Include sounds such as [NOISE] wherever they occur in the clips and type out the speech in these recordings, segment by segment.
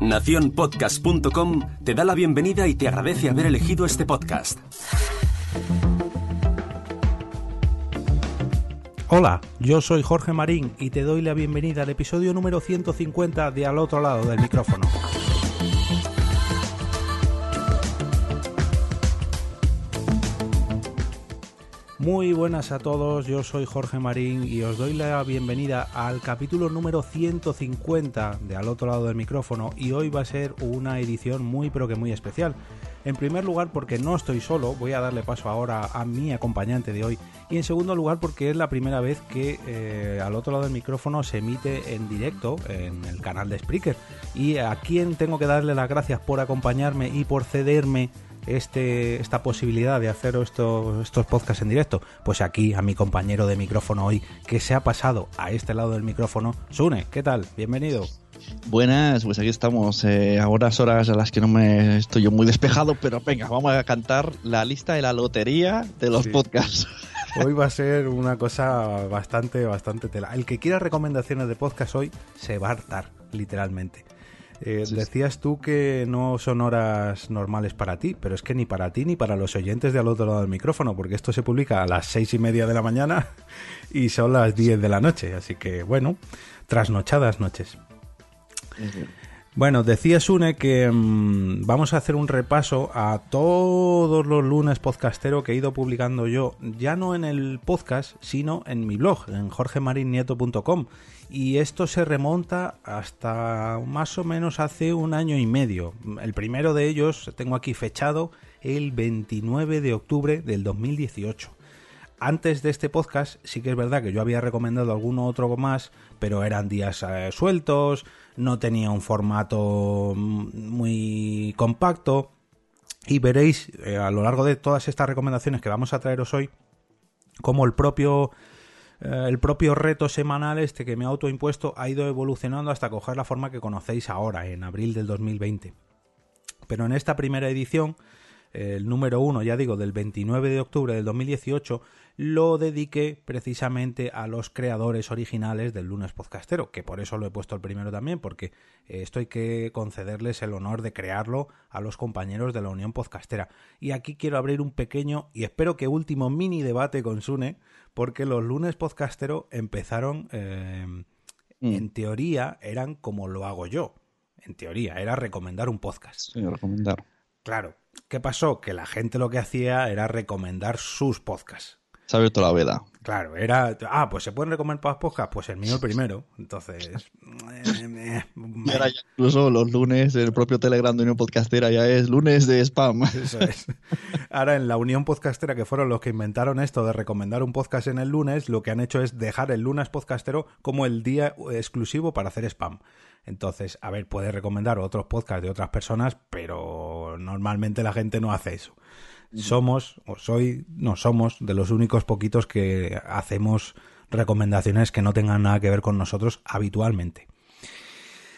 Naciónpodcast.com te da la bienvenida y te agradece haber elegido este podcast. Hola, yo soy Jorge Marín y te doy la bienvenida al episodio número 150 de Al otro lado del micrófono. Muy buenas a todos, yo soy Jorge Marín y os doy la bienvenida al capítulo número 150 de Al otro lado del micrófono y hoy va a ser una edición muy pero que muy especial. En primer lugar porque no estoy solo, voy a darle paso ahora a mi acompañante de hoy y en segundo lugar porque es la primera vez que eh, al otro lado del micrófono se emite en directo en el canal de Spreaker y a quien tengo que darle las gracias por acompañarme y por cederme este, esta posibilidad de hacer estos, estos podcasts en directo? Pues aquí a mi compañero de micrófono hoy, que se ha pasado a este lado del micrófono. Sune, ¿qué tal? Bienvenido. Buenas, pues aquí estamos. Eh, ahora horas a las que no me estoy yo muy despejado, pero venga, vamos a cantar la lista de la lotería de los podcasts. Hoy va a [LAUGHS] ser una cosa bastante, bastante tela. El que quiera recomendaciones de podcast hoy se va a hartar, literalmente. Eh, decías tú que no son horas normales para ti, pero es que ni para ti ni para los oyentes de al otro lado del micrófono, porque esto se publica a las seis y media de la mañana [LAUGHS] y son las diez de la noche, así que bueno, trasnochadas noches. Bueno, decía Sune que mm, vamos a hacer un repaso a todos los lunes podcastero que he ido publicando yo, ya no en el podcast, sino en mi blog, en jorgemarinieto.com y esto se remonta hasta más o menos hace un año y medio. El primero de ellos tengo aquí fechado el 29 de octubre del 2018. Antes de este podcast sí que es verdad que yo había recomendado alguno otro más, pero eran días eh, sueltos, no tenía un formato muy compacto y veréis eh, a lo largo de todas estas recomendaciones que vamos a traeros hoy como el propio eh, el propio reto semanal este que me ha autoimpuesto ha ido evolucionando hasta coger la forma que conocéis ahora, en abril del 2020. Pero en esta primera edición, el número uno, ya digo, del 29 de octubre del 2018, lo dediqué precisamente a los creadores originales del lunes podcastero, que por eso lo he puesto el primero también, porque eh, esto hay que concederles el honor de crearlo a los compañeros de la Unión Podcastera. Y aquí quiero abrir un pequeño y espero que último mini debate con Sune porque los lunes podcastero empezaron, eh, mm. en teoría, eran como lo hago yo. En teoría, era recomendar un podcast. Sí, recomendar. Claro. ¿Qué pasó? Que la gente lo que hacía era recomendar sus podcasts. Se ha abierto la veda. Claro, era. Ah, pues se pueden recomendar podcasts. Pues el mío el primero. Entonces. Eh, [LAUGHS] y ahora ya incluso los lunes, el propio Telegram de Unión Podcastera ya es lunes de spam. [LAUGHS] Eso es. Ahora en la Unión Podcastera, que fueron los que inventaron esto de recomendar un podcast en el lunes, lo que han hecho es dejar el lunes podcastero como el día exclusivo para hacer spam. Entonces, a ver, puedes recomendar otros podcasts de otras personas, pero normalmente la gente no hace eso somos, o soy, no somos, de los únicos poquitos que hacemos recomendaciones que no tengan nada que ver con nosotros habitualmente.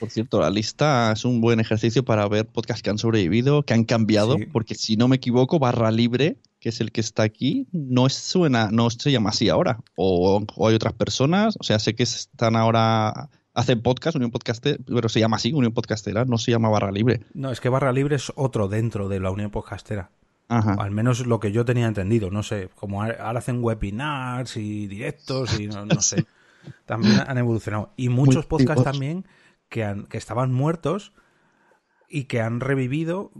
Por cierto, la lista es un buen ejercicio para ver podcasts que han sobrevivido, que han cambiado, porque si no me equivoco, Barra Libre, que es el que está aquí, no suena, no se llama así ahora. O, hay otras personas, o sea, sé que están ahora hacen podcast, Unión Podcastera, pero se llama así, Unión Podcastera, no se llama Barra Libre. No, es que Barra Libre es otro dentro de la Unión Podcastera. Al menos lo que yo tenía entendido, no sé, como ahora hacen webinars y directos y no, sé. [LAUGHS] También han evolucionado. Y muchos podcasts también que, han, que estaban muertos y que han revivido.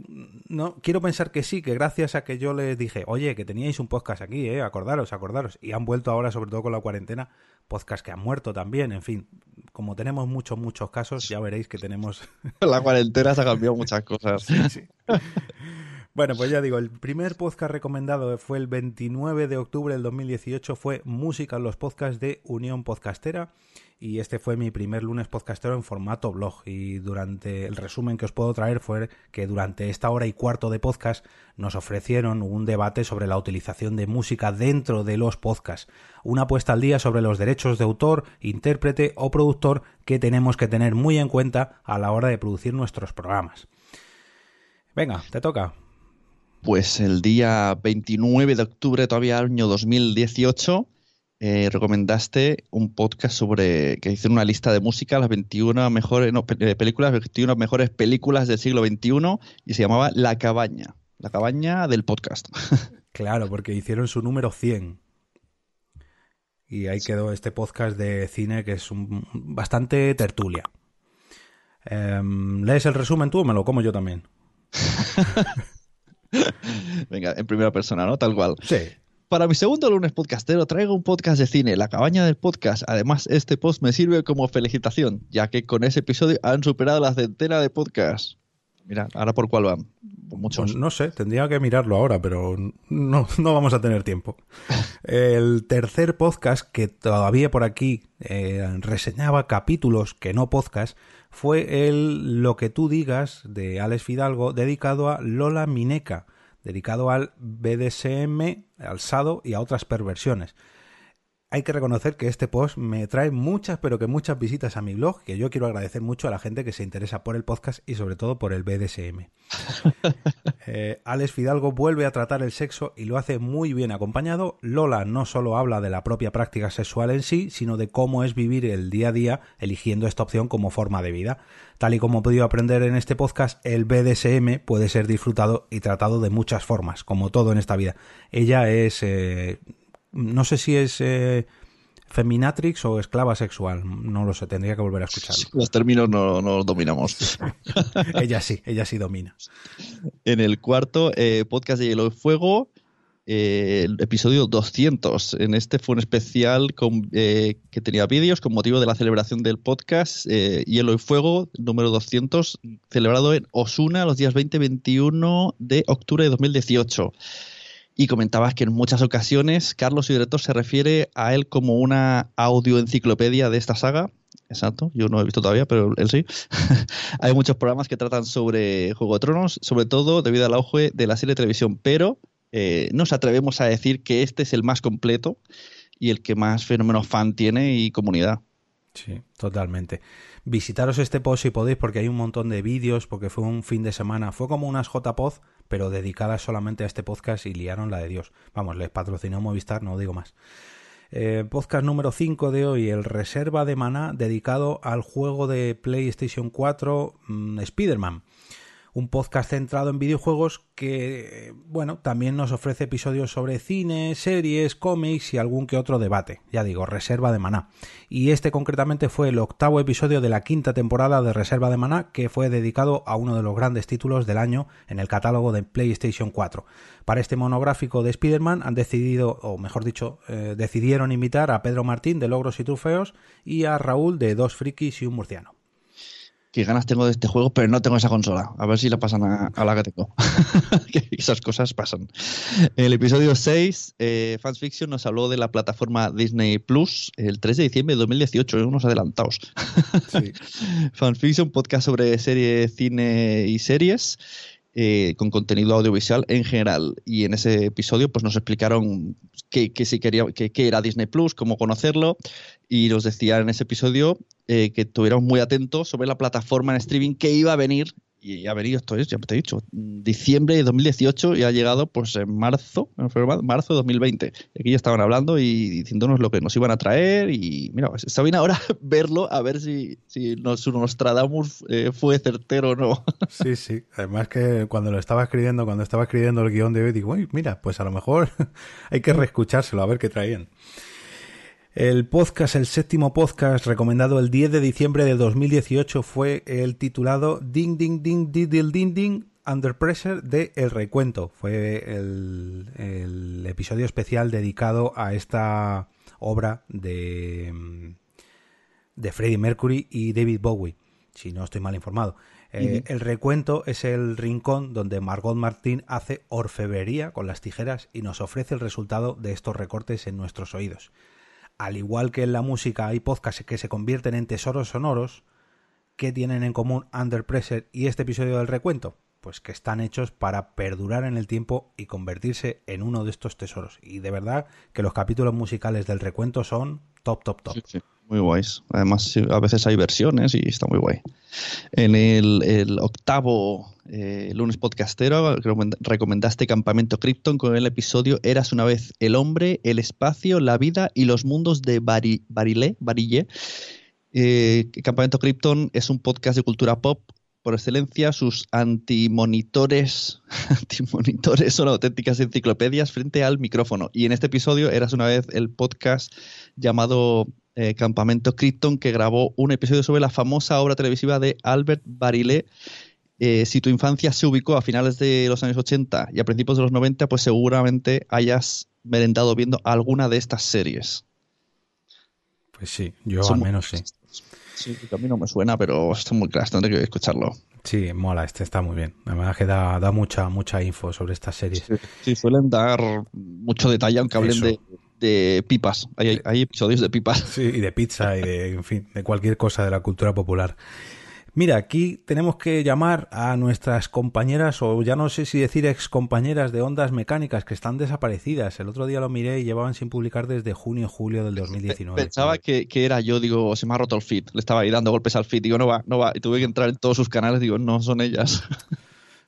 No, quiero pensar que sí, que gracias a que yo les dije, oye, que teníais un podcast aquí, eh, acordaros, acordaros. Y han vuelto ahora, sobre todo con la cuarentena, podcasts que han muerto también. En fin, como tenemos muchos, muchos casos, ya veréis que tenemos. [LAUGHS] La cuarentena se ha cambiado muchas cosas. Sí, sí. [LAUGHS] Bueno, pues ya digo, el primer podcast recomendado fue el 29 de octubre del 2018, fue Música en los podcasts de Unión Podcastera y este fue mi primer lunes podcastero en formato blog y durante el resumen que os puedo traer fue que durante esta hora y cuarto de podcast nos ofrecieron un debate sobre la utilización de música dentro de los podcasts, una puesta al día sobre los derechos de autor, intérprete o productor que tenemos que tener muy en cuenta a la hora de producir nuestros programas. Venga, te toca. Pues el día 29 de octubre, todavía año 2018, eh, recomendaste un podcast sobre que hicieron una lista de música, las 21 mejores no, pe- películas, 21 mejores películas del siglo XXI y se llamaba La Cabaña, la cabaña del podcast. [LAUGHS] Claro, porque hicieron su número 100. Y ahí quedó este podcast de cine que es un, bastante tertulia. Em, ¿Lees el resumen tú o me lo como yo también? [LAUGHS] [LAUGHS] Venga, en primera persona, ¿no? Tal cual. Sí. Para mi segundo lunes podcastero traigo un podcast de cine, La Cabaña del Podcast. Además, este post me sirve como felicitación, ya que con ese episodio han superado la centena de podcasts. Mira, ahora por cuál van. Por muchos. Pues no sé, tendría que mirarlo ahora, pero no, no vamos a tener tiempo. El tercer podcast que todavía por aquí eh, reseñaba capítulos que no podcast fue el Lo que tú digas de Alex Fidalgo dedicado a Lola Mineca, dedicado al BDSM, al SADO y a otras perversiones. Hay que reconocer que este post me trae muchas, pero que muchas visitas a mi blog, que yo quiero agradecer mucho a la gente que se interesa por el podcast y sobre todo por el BDSM. [LAUGHS] Eh, Alex Fidalgo vuelve a tratar el sexo y lo hace muy bien acompañado. Lola no solo habla de la propia práctica sexual en sí, sino de cómo es vivir el día a día eligiendo esta opción como forma de vida. Tal y como he podido aprender en este podcast, el BDSM puede ser disfrutado y tratado de muchas formas, como todo en esta vida. Ella es... eh, no sé si es eh, feminatrix o esclava sexual, no lo sé, tendría que volver a escucharlo. Los términos no, no los dominamos. [LAUGHS] ella sí, ella sí domina. En el cuarto eh, podcast de Hielo y Fuego, eh, el episodio 200. En este fue un especial con, eh, que tenía vídeos con motivo de la celebración del podcast eh, Hielo y Fuego número 200, celebrado en Osuna los días 20 y 21 de octubre de 2018. Y comentabas que en muchas ocasiones Carlos, su director, se refiere a él como una audioenciclopedia de esta saga. Exacto, yo no he visto todavía, pero él sí. [LAUGHS] Hay muchos programas que tratan sobre Juego de Tronos, sobre todo debido al auge de la serie de televisión, pero eh, nos atrevemos a decir que este es el más completo y el que más fenómeno fan tiene y comunidad. Sí, totalmente. Visitaros este post si podéis porque hay un montón de vídeos, porque fue un fin de semana, fue como unas JPod, pero dedicadas solamente a este podcast y liaron la de Dios. Vamos, les patrocinó Movistar, no digo más. Eh, podcast número 5 de hoy, el Reserva de Maná, dedicado al juego de PlayStation 4 mmm, Spider-Man un podcast centrado en videojuegos que, bueno, también nos ofrece episodios sobre cine, series, cómics y algún que otro debate. Ya digo, Reserva de Maná. Y este concretamente fue el octavo episodio de la quinta temporada de Reserva de Maná, que fue dedicado a uno de los grandes títulos del año en el catálogo de PlayStation 4. Para este monográfico de Spider-Man han decidido, o mejor dicho, eh, decidieron invitar a Pedro Martín de Logros y Trofeos y a Raúl de Dos Frikis y un Murciano qué ganas tengo de este juego, pero no tengo esa consola. A ver si la pasan a, a la que tengo. [LAUGHS] que esas cosas pasan. En el episodio 6, eh, Fans Fiction nos habló de la plataforma Disney Plus el 3 de diciembre de 2018, unos adelantados. Sí. [LAUGHS] Fans Fiction, podcast sobre serie, cine y series. Eh, con contenido audiovisual en general. Y en ese episodio pues nos explicaron qué, qué, si quería, qué, qué era Disney Plus, cómo conocerlo, y nos decía en ese episodio eh, que estuviéramos muy atentos sobre la plataforma en streaming que iba a venir. Y ha venido, esto es, ya te he dicho, diciembre de 2018 y ha llegado pues en marzo, en marzo de 2020. Y aquí ya estaban hablando y diciéndonos lo que nos iban a traer y mira, pues, está bien ahora [LAUGHS] verlo, a ver si, si nos, Nostradamus eh, fue certero o no. [LAUGHS] Sí, sí. Además que cuando lo estaba escribiendo, cuando estaba escribiendo el guion de hoy, digo, uy, mira, pues a lo mejor [LAUGHS] hay que reescuchárselo, a ver qué traían. El podcast, el séptimo podcast recomendado el 10 de diciembre de 2018 fue el titulado Ding Ding Ding Ding Ding Ding Ding Under Pressure de El Recuento. Fue el, el episodio especial dedicado a esta obra de, de Freddie Mercury y David Bowie, si no estoy mal informado. Eh. El recuento es el rincón donde Margot Martín hace orfebrería con las tijeras y nos ofrece el resultado de estos recortes en nuestros oídos. Al igual que en la música hay podcasts que se convierten en tesoros sonoros, ¿qué tienen en común Under Pressure y este episodio del recuento? Pues que están hechos para perdurar en el tiempo y convertirse en uno de estos tesoros. Y de verdad que los capítulos musicales del recuento son top, top, top. Muy guays. Además, a veces hay versiones y está muy guay. En el, octavo eh, lunes podcastero recomendaste Campamento Krypton con el episodio Eras una vez el hombre, el espacio, la vida y los mundos de Barile. Eh, Campamento Krypton es un podcast de cultura pop por excelencia, sus [LAUGHS] antimonitores son auténticas enciclopedias frente al micrófono. Y en este episodio eras una vez el podcast llamado eh, Campamento Krypton, que grabó un episodio sobre la famosa obra televisiva de Albert Barilé. Eh, si tu infancia se ubicó a finales de los años 80 y a principios de los 90, pues seguramente hayas merendado viendo alguna de estas series. Pues sí, yo al menos sí. Sí, a mí no me suena, pero está muy claro, tendré que escucharlo. Sí, mola, este está muy bien. Además que da, da mucha, mucha info sobre estas series. Sí, suelen dar mucho detalle, aunque hablen de, de, pipas. Hay, hay, episodios de pipas. Sí, y de pizza y de, en fin, de cualquier cosa de la cultura popular. Mira, aquí tenemos que llamar a nuestras compañeras, o ya no sé si decir ex compañeras de ondas mecánicas que están desaparecidas. El otro día lo miré y llevaban sin publicar desde junio julio del 2019. Pensaba que, que, era yo, digo, se me ha roto el feed. Le estaba ahí dando golpes al feed, digo, no va, no va. Y tuve que entrar en todos sus canales, digo, no son ellas.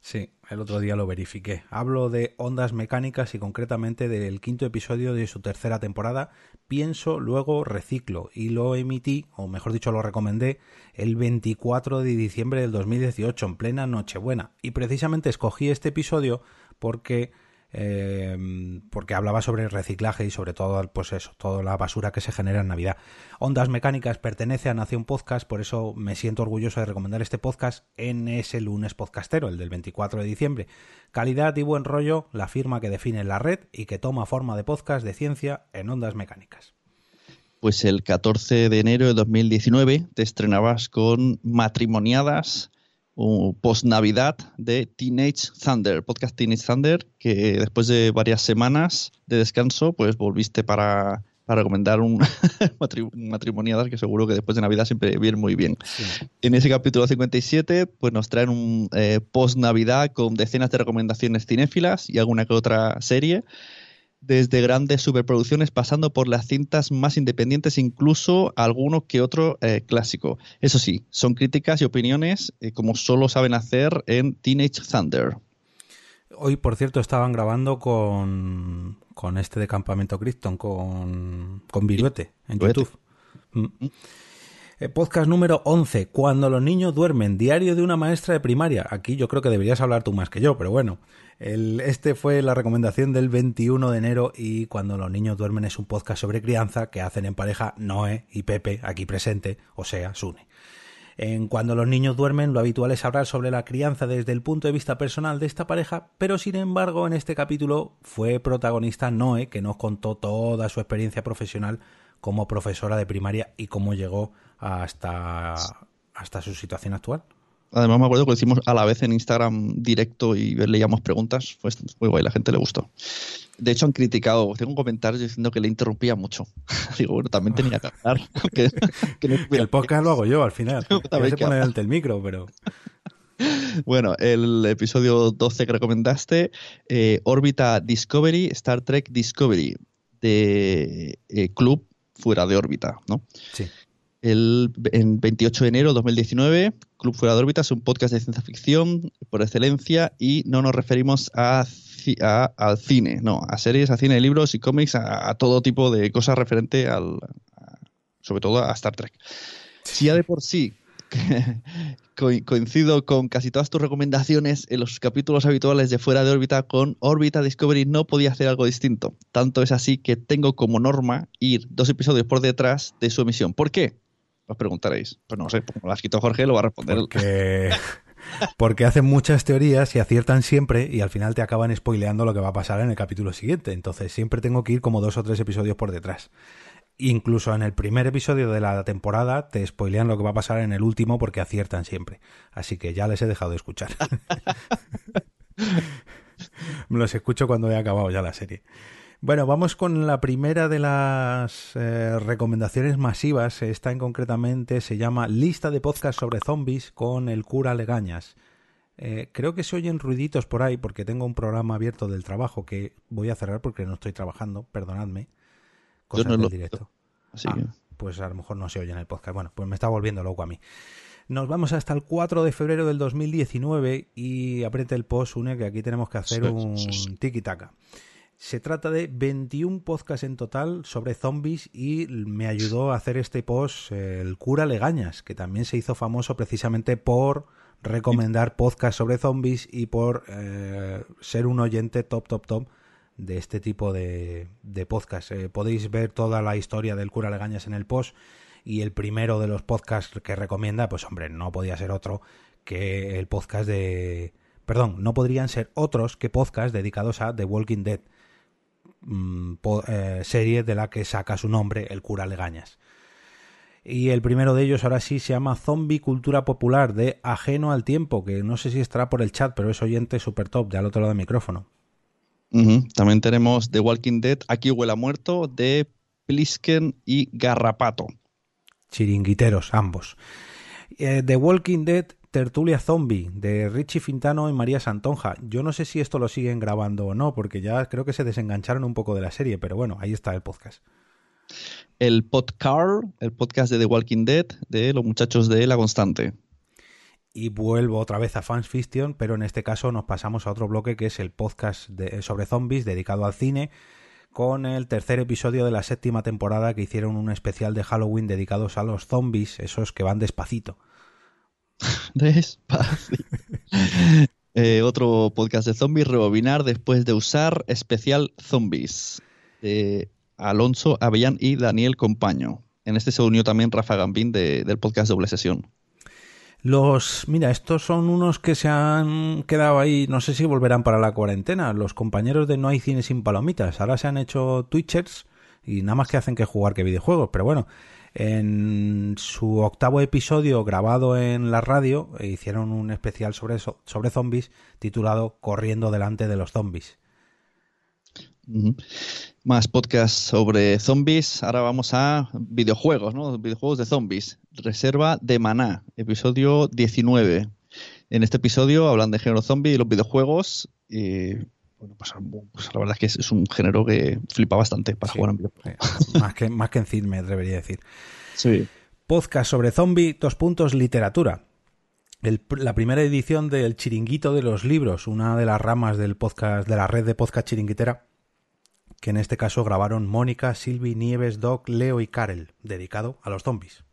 Sí, el otro día lo verifiqué. Hablo de ondas mecánicas y concretamente del quinto episodio de su tercera temporada, Pienso, luego reciclo, y lo emití, o mejor dicho lo recomendé, el 24 de diciembre del 2018, en plena Nochebuena. Y precisamente escogí este episodio porque eh, porque hablaba sobre el reciclaje y sobre todo, pues eso, toda la basura que se genera en Navidad. Ondas Mecánicas pertenece a Nación Podcast, por eso me siento orgulloso de recomendar este podcast en ese lunes podcastero, el del 24 de diciembre. Calidad y buen rollo, la firma que define la red y que toma forma de podcast de ciencia en Ondas Mecánicas. Pues el 14 de enero de 2019 te estrenabas con Matrimoniadas, post-Navidad de Teenage Thunder, podcast Teenage Thunder, que después de varias semanas de descanso, pues volviste para, recomendar [LAUGHS] un matrimonial que seguro que después de Navidad siempre viene muy bien. En ese capítulo 57, pues nos traen un eh, post-Navidad con decenas de recomendaciones cinéfilas y alguna que otra serie desde grandes superproducciones pasando por las cintas más independientes, incluso alguno que otro eh, clásico. Eso sí, son críticas y opiniones eh, como solo saben hacer en Teenage Thunder. Hoy, por cierto, estaban grabando con, con este de Campamento Krypton, con, con Viruete, en YouTube. Mm. Eh, podcast número 11, Cuando los niños duermen, diario de una maestra de primaria. Aquí yo creo que deberías hablar tú más que yo, pero bueno. Este fue la recomendación del 21 de enero y Cuando los niños duermen es un podcast sobre crianza que hacen en pareja Noé y Pepe, aquí presente, o sea, Sune. En Cuando los niños duermen, lo habitual es hablar sobre la crianza desde el punto de vista personal de esta pareja, pero sin embargo en este capítulo fue protagonista Noé, que nos contó toda su experiencia profesional como profesora de primaria y cómo llegó hasta, hasta su situación actual. Además me acuerdo que lo hicimos a la vez en Instagram directo y leíamos preguntas. Fue muy guay, la gente le gustó. De hecho han criticado, tengo comentarios diciendo que le interrumpía mucho. [LAUGHS] Digo, bueno, también tenía que hablar. [LAUGHS] Que, el podcast lo hago yo al final. [LAUGHS] También se pone el micro, pero... Bueno, el episodio 12 que recomendaste, eh, órbita Discovery, Star Trek Discovery, de eh, Club Fuera de órbita, ¿no? Sí. El, en 28 de enero de 2019, Club Fuera de órbita es un podcast de ciencia ficción por excelencia y no nos referimos a, al cine, no, a series, a cine, libros y cómics, a, todo tipo de cosas referente al, sobre todo a Star Trek. Si ya de por sí [LAUGHS] coincido con casi todas tus recomendaciones en los capítulos habituales de Fuera de órbita con órbita Discovery no podía hacer algo distinto. Tanto es así que tengo como norma ir dos episodios por detrás de su emisión. ¿Por qué? Os preguntaréis. Pues no sé, como las quito Jorge, lo va a responder. Porque, [LAUGHS] porque hacen muchas teorías y aciertan siempre y al final te acaban spoileando lo que va a pasar en el capítulo siguiente. Entonces siempre tengo que ir como dos o tres episodios por detrás. Incluso en el primer episodio de la temporada te spoilean lo que va a pasar en el último porque aciertan siempre. Así que ya les he dejado de escuchar. [LAUGHS] [LAUGHS] Me los escucho cuando he acabado ya la serie. Bueno, vamos con la primera de las eh, recomendaciones masivas. Esta en concretamente se llama Lista de podcast sobre zombies con el cura Legañas. Eh, creo que se oyen ruiditos por ahí porque tengo un programa abierto del trabajo que voy a cerrar porque no estoy trabajando, perdonadme. Cosas del directo. Así ah, pues a lo mejor no se oye en el podcast. Bueno, pues me está volviendo loco a mí. Nos vamos hasta el 4 de febrero del 2019 y apriete el post, une que aquí tenemos que hacer un tiki-taka. Se trata de 21 podcasts en total sobre zombies y me ayudó a hacer este post el cura Legañas, que también se hizo famoso precisamente por recomendar podcasts sobre zombies y por eh, ser un oyente top, top, top de este tipo de, de podcast. Eh, podéis ver toda la historia del cura Legañas en el post y el primero de los podcasts que recomienda, pues hombre, no podía ser otro que el podcast de... Perdón, no podrían ser otros que podcasts dedicados a The Walking Dead, mm, eh, serie de la que saca su nombre el cura Legañas. Y el primero de ellos ahora sí se llama Zombie Cultura Popular de Ajeno al Tiempo, que no sé si estará por el chat, pero es oyente super top de al otro lado del micrófono. También tenemos The Walking Dead, Aquí huele a muerto, de Plisken y Garrapato. Chiringuiteros, ambos. Eh, The Walking Dead, Tertulia Zombie, de Richie Fintano y María Santonja. Yo no sé si esto lo siguen grabando o no, porque ya creo que se desengancharon un poco de la serie, pero bueno, ahí está el podcast. El Podcar, el podcast de The Walking Dead, de los muchachos de La Constante y vuelvo otra vez a Fans Fiction, pero en este caso nos pasamos a otro bloque que es el podcast sobre zombies dedicado al cine, con el tercer episodio de la séptima temporada que hicieron un especial de Halloween dedicados a los zombies, esos que van despacito. [LAUGHS] Despacito. [LAUGHS] Eh, otro podcast de zombies, Rebobinar después de usar especial zombies. De Alonso Avellán y Daniel Compaño. En este se unió también Rafa Gambín del podcast Doble Sesión. Los, mira, estos son unos que se han quedado ahí, no sé si volverán para la cuarentena. Los compañeros de No hay cine sin palomitas. Ahora se han hecho Twitchers y nada más que hacen que jugar que videojuegos. Pero bueno, en su octavo episodio grabado en la radio hicieron un especial sobre, sobre zombies titulado Corriendo delante de los zombies. Más podcasts sobre zombies. Ahora vamos a videojuegos, ¿no? Videojuegos de zombies. Reserva de Maná, episodio 19. En este episodio hablan de género zombie y los videojuegos. Bueno, pues, pues la verdad es que es, un género que flipa bastante para jugar en videojuegos. Más que, más que en cine, me debería decir. Sí. Podcast sobre zombie, dos puntos, literatura. la primera edición del Chiringuito de los Libros, una de las ramas del podcast, de la red de podcast chiringuitera, que en este caso grabaron Mónica, Silvi, Nieves, Doc, Leo y Karel, dedicado a los zombies.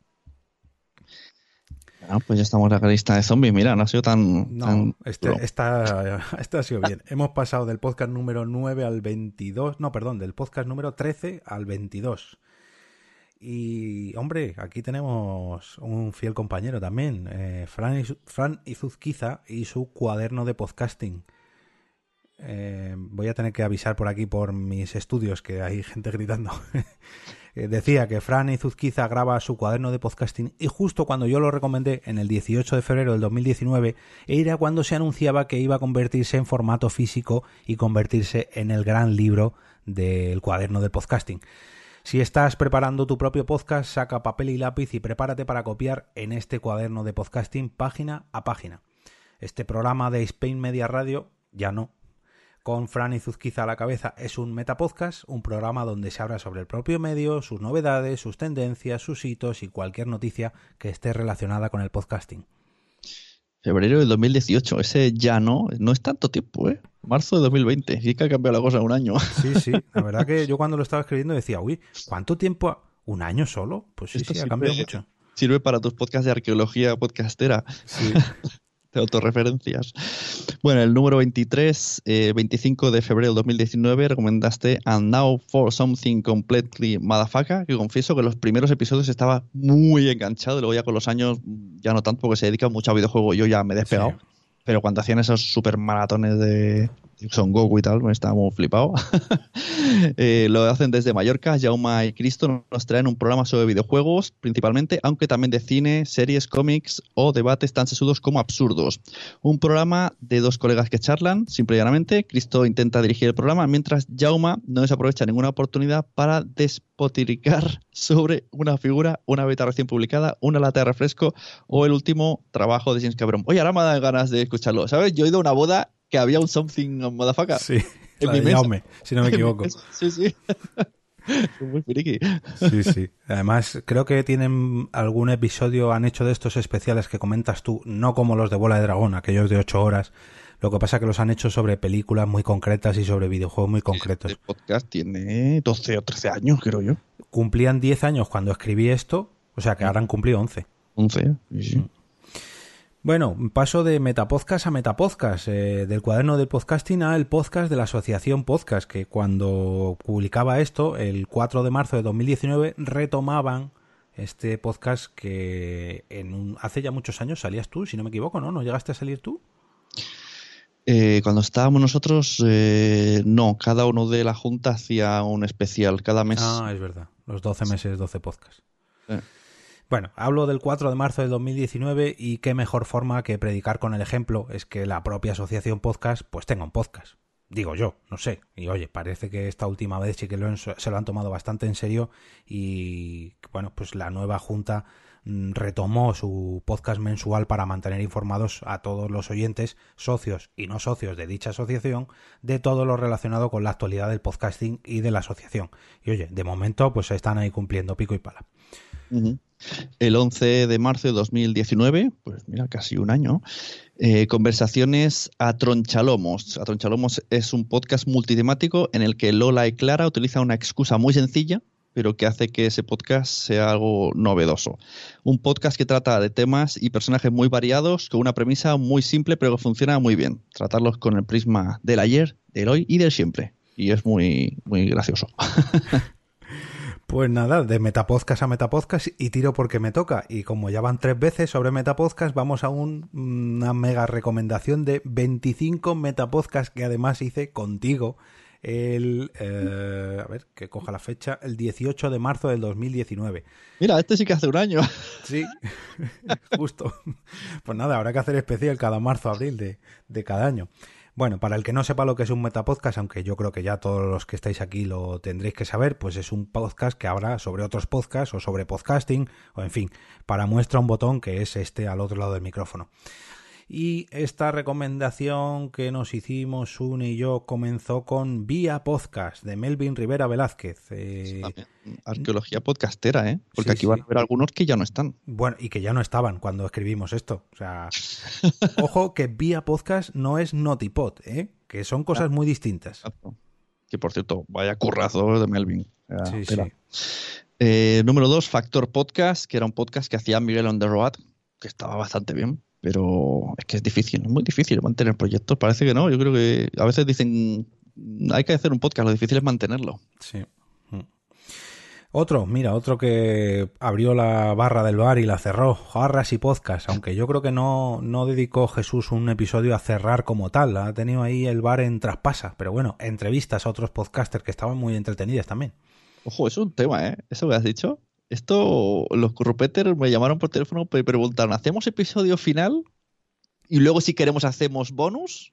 Ah, pues ya estamos en la lista de zombies. Mira, no ha sido tan. No, este, esta, [LAUGHS] ha sido bien. Hemos pasado del podcast número 9 al 22. No, perdón, del podcast número 13 al 22. Y, hombre, aquí tenemos un fiel compañero también, eh, Fran, Fran Izuzquiza y su cuaderno de podcasting. Eh, voy a tener que avisar por aquí por mis estudios que hay gente gritando. [LAUGHS] Eh, decía que Fran Izuzquiza graba su cuaderno de podcasting y justo cuando yo lo recomendé en el 18 de febrero del 2019 era cuando se anunciaba que iba a convertirse en formato físico y convertirse en el gran libro del cuaderno de podcasting. Si estás preparando tu propio podcast, saca papel y lápiz y prepárate para copiar en este cuaderno de podcasting página a página. Este programa de Spain Media Radio ya no, con Fran y Zuzquiza a la cabeza es un metapodcast, un programa donde se habla sobre el propio medio, sus novedades, sus tendencias, sus hitos y cualquier noticia que esté relacionada con el podcasting. Febrero del 2018, ese ya no, no es tanto tiempo, ¿eh? Marzo de 2020, sí que ha cambiado la cosa un año. [LAUGHS] Sí, sí, la verdad que yo cuando lo estaba escribiendo decía, uy, ¿cuánto tiempo? ¿Un año solo? Pues sí, sí, ha cambiado mucho. Sirve para tus podcasts de arqueología podcastera. Sí. [LAUGHS] de autorreferencias. Bueno, el número 23, 25 eh, de febrero de 2019, recomendaste And Now for Something Completely Motherfucker, que confieso que los primeros episodios estaba muy enganchado, y luego ya con los años ya no tanto porque se dedica mucho a videojuegos, yo ya me he despegado. Pero cuando hacían esos super maratones de, son Goku y tal, me muy flipado. [LAUGHS] Eh, lo hacen desde Mallorca. Jauma y Cristo nos traen un programa sobre videojuegos, principalmente, aunque también de cine, series, cómics o debates tan sesudos como absurdos. Un programa de dos colegas que charlan, simple y llanamente. Cristo intenta dirigir el programa, mientras Jauma no desaprovecha ninguna oportunidad para despotiricar [LAUGHS] sobre una figura, una beta recién publicada, una lata de refresco o el último trabajo de James Cameron. Oye, ahora me da ganas de escucharlo. ¿Sabes? Yo he ido a una boda que había un something motherfucker. Sí, en mi mesa. si no me [LAUGHS] equivoco. sí, sí. [LAUGHS] muy friki. Sí, sí. Además, creo que tienen algún episodio, han hecho de estos especiales que comentas tú, no como los de Bola de Dragón, aquellos de ocho horas. Lo que pasa es que los han hecho sobre películas muy concretas y sobre videojuegos muy concretos. El podcast tiene 12 o 13 años, creo yo. Cumplían 10 años cuando escribí esto, o sea que ahora han cumplido 11. 11, sí. Mm. Bueno, paso de Metapodcast a Metapodcast, eh, del cuaderno del podcasting al podcast de la Asociación Podcast, que cuando publicaba esto, el 4 de marzo de 2019, retomaban este podcast que en hace ya muchos años salías tú, si no me equivoco, ¿no? ¿No llegaste a salir tú? Eh, cuando estábamos nosotros, eh, no, cada uno de la Junta hacía un especial cada mes. Ah, es verdad, los 12 meses, 12 podcasts. Bueno, hablo del 4 de marzo del 2019 y qué mejor forma que predicar con el ejemplo es que la propia asociación podcast pues tenga un podcast. Digo yo, no sé. Y oye, parece que esta última vez sí que se lo han tomado bastante en serio y bueno, pues la nueva junta mm, retomó su podcast mensual para mantener informados a todos los oyentes, socios y no socios de dicha asociación, de todo lo relacionado con la actualidad del podcasting y de la asociación. Y oye, de momento pues están ahí cumpliendo pico y pala. El 11 de marzo de 2019, pues mira, casi un año, eh, conversaciones a Tronchalomos. A Tronchalomos es un podcast multitemático en el que Lola y Clara utilizan una excusa muy sencilla, pero que hace que ese podcast sea algo novedoso. Un podcast que trata de temas y personajes muy variados, con una premisa muy simple, pero que funciona muy bien. Tratarlos con el prisma del ayer, del hoy y del siempre. Y es muy, muy gracioso. [LAUGHS] Pues nada, de Metapodcast a Metapodcast y tiro porque me toca. Y como ya van tres veces sobre Metapodcast, vamos a una mega recomendación de 25 Metapodcasts que además hice contigo el... Eh, a ver, que coja la fecha, el 18 de marzo del 2019. Mira, este sí que hace un año. Sí, [LAUGHS] justo. Pues nada, habrá que hacer especial cada marzo, abril de, de cada año. Bueno, para el que no sepa lo que es un metapodcast, aunque yo creo que ya todos los que estáis aquí lo tendréis que saber, pues es un podcast que habla sobre otros podcasts o sobre podcasting, o en fin, para muestra un botón que es este al otro lado del micrófono. Y esta recomendación que nos hicimos Sune y yo comenzó con Vía Podcast de Melvin Rivera Velázquez. Eh, arqueología podcastera, ¿eh? Porque aquí van a haber algunos que ya no están. Bueno, y que ya no estaban cuando escribimos esto. O sea, [LAUGHS] ojo que Vía Podcast no es Notipod, ¿eh? Que son cosas muy distintas. Que por cierto, vaya currazo de Melvin. Sí, sí. Eh, número dos, Factor Podcast, que era un podcast que hacía Miguel on the Road, que estaba bastante bien pero es que es difícil, es muy difícil mantener proyectos. Parece que no, yo creo que a veces dicen hay que hacer un podcast, lo difícil es mantenerlo. Sí. Mm. Otro, mira, otro que abrió la barra del bar y la cerró, Jarras y Podcast, aunque yo creo que no, no dedicó Jesús un episodio a cerrar como tal, ha tenido ahí el bar en traspasa, pero bueno, entrevistas a otros podcasters que estaban muy entretenidas también. Ojo, es un tema, ¿eh? Eso que has dicho, esto, los currupeters me llamaron por teléfono y preguntaron, ¿hacemos episodio final? Y luego si queremos hacemos bonus.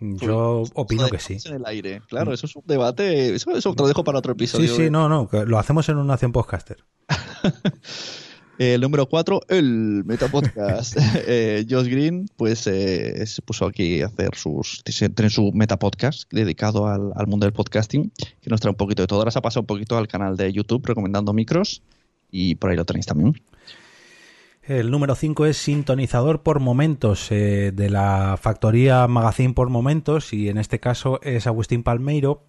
Yo opino que sí. En el aire. Claro, eso es un debate. Eso, eso te lo dejo para otro episodio. Sí, sí, no, no. lo hacemos en una acción podcaster. [LAUGHS] el número 4, el Metapodcast. [LAUGHS] [LAUGHS] eh, Josh Green, pues eh, se puso aquí a hacer sus. Tiene su Metapodcast dedicado al, al, mundo del podcasting, que nos trae un poquito de todo. Ahora se ha pasado un poquito al canal de YouTube recomendando micros y por ahí lo tenéis también. El número 5 es sintonizador por momentos eh, de la factoría Magazine por momentos y en este caso es Agustín Palmeiro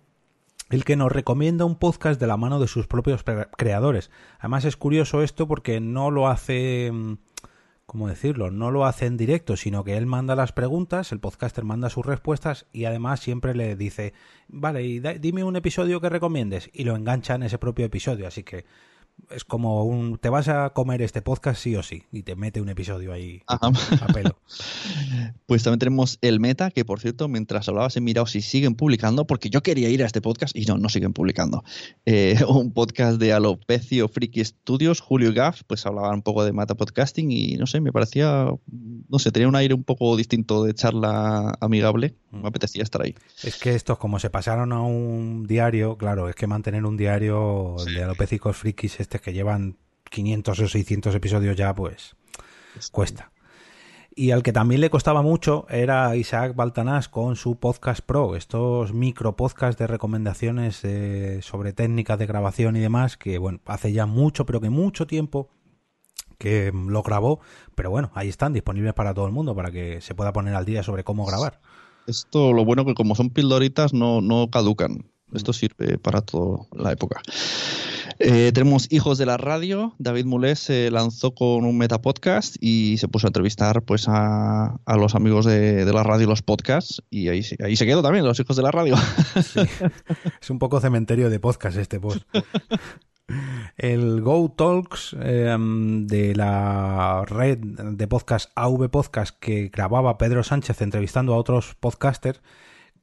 el que nos recomienda un podcast de la mano de sus propios creadores. Además es curioso esto porque no lo hace... Mm, ¿Cómo decirlo? No lo hace en directo, sino que él manda las preguntas, el podcaster manda sus respuestas y además siempre le dice, vale, y dime un episodio que recomiendes y lo engancha en ese propio episodio. Así que es como un te vas a comer este podcast sí o sí y te mete un episodio ahí a pelo. [LAUGHS] Pues también tenemos el Meta, que por cierto, mientras hablabas he mirado si siguen publicando, porque yo quería ir a este podcast y no, no siguen publicando. Eh, [LAUGHS] un podcast de Alopecio Friki Studios, Julio Gaff, pues hablaba un poco de Meta Podcasting y no sé, me parecía, no sé, tenía un aire un poco distinto de charla amigable. Me mm. apetecía estar ahí. Es que estos, como se pasaron a un diario, claro, es que mantener un diario de alopécicos frikis este que llevan 500 o 600 episodios ya, pues cuesta. Y al que también le costaba mucho era Isaac Baltanás con su Podcast Pro, estos micro podcasts de recomendaciones eh, sobre técnicas de grabación y demás, que bueno, hace ya mucho, pero que mucho tiempo que lo grabó, pero bueno, ahí están disponibles para todo el mundo, para que se pueda poner al día sobre cómo grabar. Esto, lo bueno que como son pildoritas, no, no caducan. Esto sirve para toda la época. Eh, tenemos Hijos de la Radio. David Mulés se lanzó con un metapodcast y se puso a entrevistar pues a, los amigos de, la radio y los podcasts. Y ahí, ahí se quedó también, los hijos de la radio. Es un poco cementerio de podcast este post. El Go Talks em, de la red de podcast AV Podcast que grababa Pedro Sánchez entrevistando a otros podcasters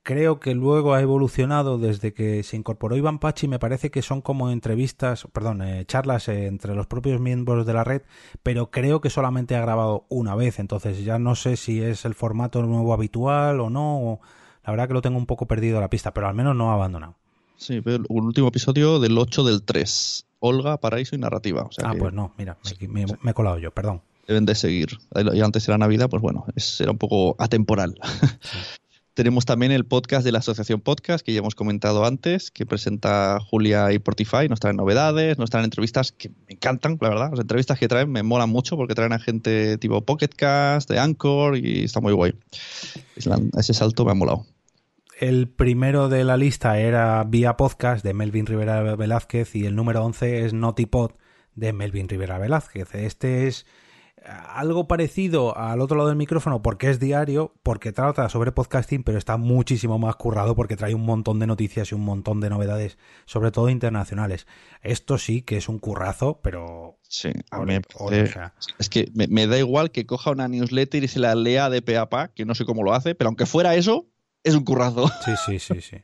creo que luego ha evolucionado desde que se incorporó Iván Pachi. Me parece que son como entrevistas, perdón, eh, charlas eh, entre los propios miembros de la red, pero creo que solamente ha grabado una vez. Entonces ya no sé si es el formato nuevo habitual o no. la verdad que lo tengo un poco perdido la pista, pero al menos no ha abandonado. Sí, pero un último episodio del 8 del 3. Olga, Paraíso y Narrativa. ah, pues no, mira, me, he colado yo, perdón deben de seguir. Y antes era Navidad, pues bueno, era un poco atemporal. [LAUGHS] Tenemos también el podcast de la Asociación Podcast, que ya hemos comentado antes, que presenta Julia y Portify. Nos traen novedades, nos traen entrevistas que me encantan, la verdad. Las entrevistas que traen me molan mucho porque traen a gente tipo Pocketcast, de Anchor y está muy guay. Ese salto me ha molado. El primero de la lista era Vía Podcast de Melvin Rivera Velázquez y el número 11 es Notipod de Melvin Rivera Velázquez. Este es algo parecido al otro lado del micrófono porque es diario, porque trata sobre podcasting, pero está muchísimo más currado porque trae un montón de noticias y un montón de novedades, sobre todo internacionales. Esto sí que es un currazo, pero... Sí, a mí es que me, da igual que coja una newsletter y se la lea de pe que no sé cómo lo hace, pero aunque fuera eso, es un currazo. Sí, sí, sí, sí.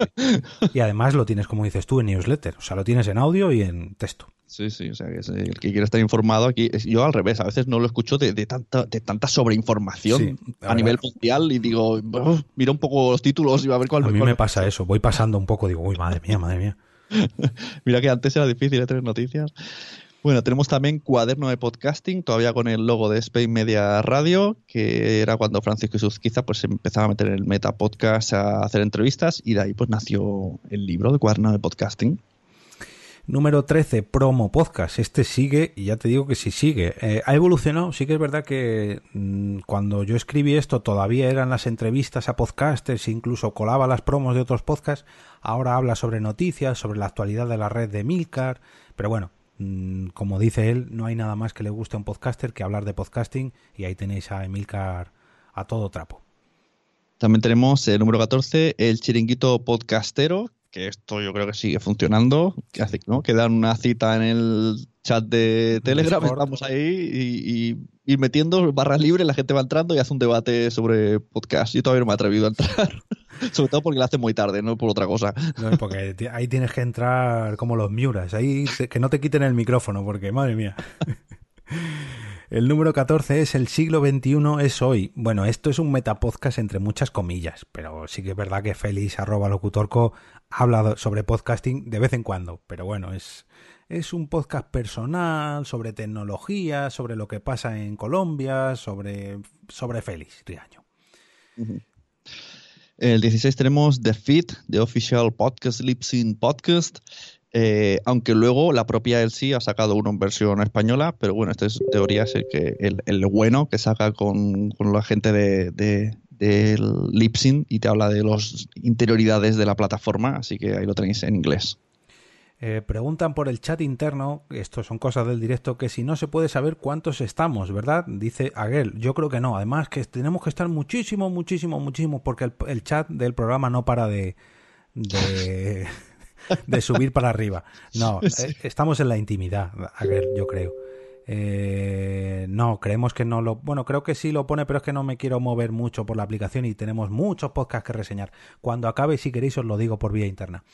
Y además lo tienes, como dices tú, en newsletter. O sea, lo tienes en audio y en texto. Sí, sí, o sea, que el que quiere estar informado aquí, yo al revés, a veces no lo escucho de, tanta, de tanta sobreinformación a nivel mundial y digo, mira un poco los títulos y va a ver cuál A mí me pasa eso, voy pasando un poco, digo, uy, madre mía, madre mía. [LAUGHS] mira que antes era difícil ¿eh? tener noticias. Bueno, tenemos también cuaderno de podcasting, todavía con el logo de Spain Media Radio, que era cuando Francisco quizá pues empezaba a meter el Meta Podcast a hacer entrevistas y de ahí pues nació el libro de cuaderno de podcasting. Número 13, promo podcast. Este sigue, y ya te digo que sí sigue. Eh, ha evolucionado, sí que es verdad que mm, cuando yo escribí esto todavía eran las entrevistas a podcasters, incluso colaba las promos de otros podcasts. Ahora habla sobre noticias, sobre la actualidad de la red de Milcar. Pero bueno, como dice él, no hay nada más que le guste a un podcaster que hablar de podcasting y ahí tenéis a Emilcar a todo trapo. También tenemos el número 14, el chiringuito podcastero, que esto yo creo que sigue funcionando, que, ¿no? que dan una cita en el chat de Telegram, estamos ahí y, y, metiendo barras libres, la gente va entrando y hace un debate sobre podcast. Yo todavía no me he atrevido a entrar. [LAUGHS] Sobre todo porque lo hace muy tarde, no por otra cosa. No, porque ahí tienes que entrar como los Miuras, ahí que no te quiten el micrófono, porque madre mía. [LAUGHS] El número 14 es El siglo XXI es hoy. Bueno, esto es un metapodcast entre muchas comillas, pero sí que es verdad que Félix arroba locutorco habla sobre podcasting de vez en cuando, pero bueno, es, es un podcast personal sobre tecnología, sobre lo que pasa en Colombia, sobre, sobre Félix Riaño. El 16 tenemos The Fit, The Official Podcast Lipsyn Podcast. Eh, aunque luego la propia él sí ha sacado uno en versión española, pero bueno, esta es teoría es el que el, bueno que saca con, la gente de, de del Lipsyn y te habla de las interioridades de la plataforma, así que ahí lo tenéis en inglés. Eh, preguntan por el chat interno, esto son cosas del directo, que si no se puede saber cuántos estamos, ¿verdad? Dice Aguel, yo creo que no, además que tenemos que estar muchísimo, muchísimo, muchísimo, porque el, chat del programa no para de, de, [LAUGHS] subir para arriba. No, [LAUGHS] eh, estamos en la intimidad, Aguel, yo creo. Eh, no, creemos que no lo. Bueno, creo que sí lo pone, pero es que no me quiero mover mucho por la aplicación y tenemos muchos podcasts que reseñar. Cuando acabe, si queréis, os lo digo por vía interna.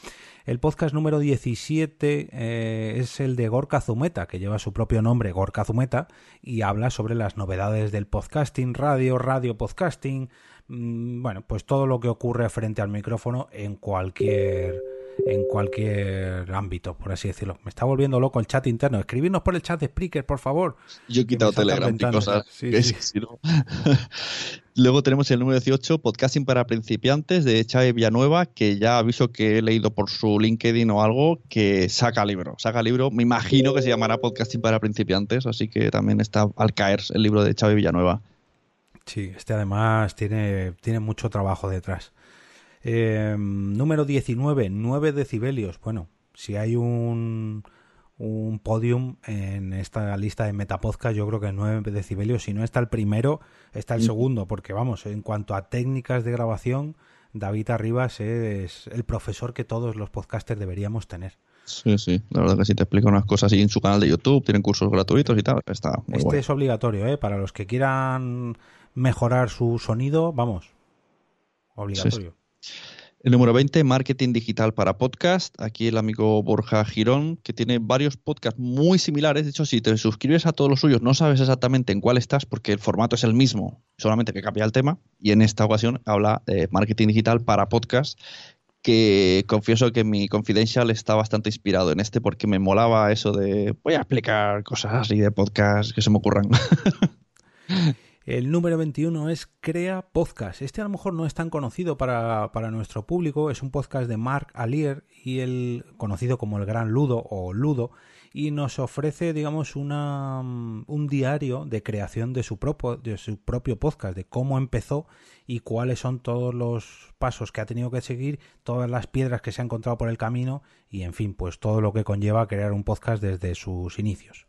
El podcast número 17 eh, es el de Gorka Zumeta, que lleva su propio nombre, Gorka Zumeta, y habla sobre las novedades del podcasting, radio, radio podcasting. Mm, bueno, pues todo lo que ocurre frente al micrófono en cualquier en cualquier ámbito, por así decirlo. Me está volviendo loco el chat interno. Escribirnos por el chat de Spreaker, por favor. Yo he quitado Telegram y cosas. [LAUGHS] Luego tenemos el número 18, Podcasting para principiantes, de Chávez Villanueva, que ya aviso que he leído por su LinkedIn o algo, que saca libro. Saca libro, me imagino que se llamará Podcasting para principiantes, así que también está al caer el libro de Chávez Villanueva. Sí, este además tiene, tiene mucho trabajo detrás. Eh, número 19, 9 decibelios. Bueno, si hay un, un podium en esta lista de Metapodcast, yo creo que 9 decibelios. Si no está el primero, está el segundo, porque vamos, en cuanto a técnicas de grabación, David Arribas es el profesor que todos los podcasters deberíamos tener. Sí, sí, la verdad que sí te explica unas cosas y en su canal de YouTube, tienen cursos gratuitos y tal, está Este es obligatorio, ¿eh? Para los que quieran mejorar su sonido, vamos, obligatorio. El número 20, Marketing Digital para Podcast. Aquí el amigo Borja Girón, que tiene varios podcasts muy similares. De hecho, si te suscribes a todos los suyos, no sabes exactamente en cuál estás porque el formato es el mismo, solamente que cambia el tema. Y en esta ocasión habla de Marketing Digital para Podcast, que confieso que mi Confidential está bastante inspirado en este porque me molaba eso de voy a explicar cosas así de podcast que se me ocurran. [LAUGHS] El número 21 es Crea Podcast. Este a lo mejor no es tan conocido para, nuestro público. Es un podcast de Mark Alier y el conocido como el Gran Ludo o Ludo y nos ofrece, digamos, una, un diario de creación de su, propio, de su propio podcast, de cómo empezó y cuáles son todos los pasos que ha tenido que seguir, todas las piedras que se ha encontrado por el camino y, en fin, pues todo lo que conlleva crear un podcast desde sus inicios.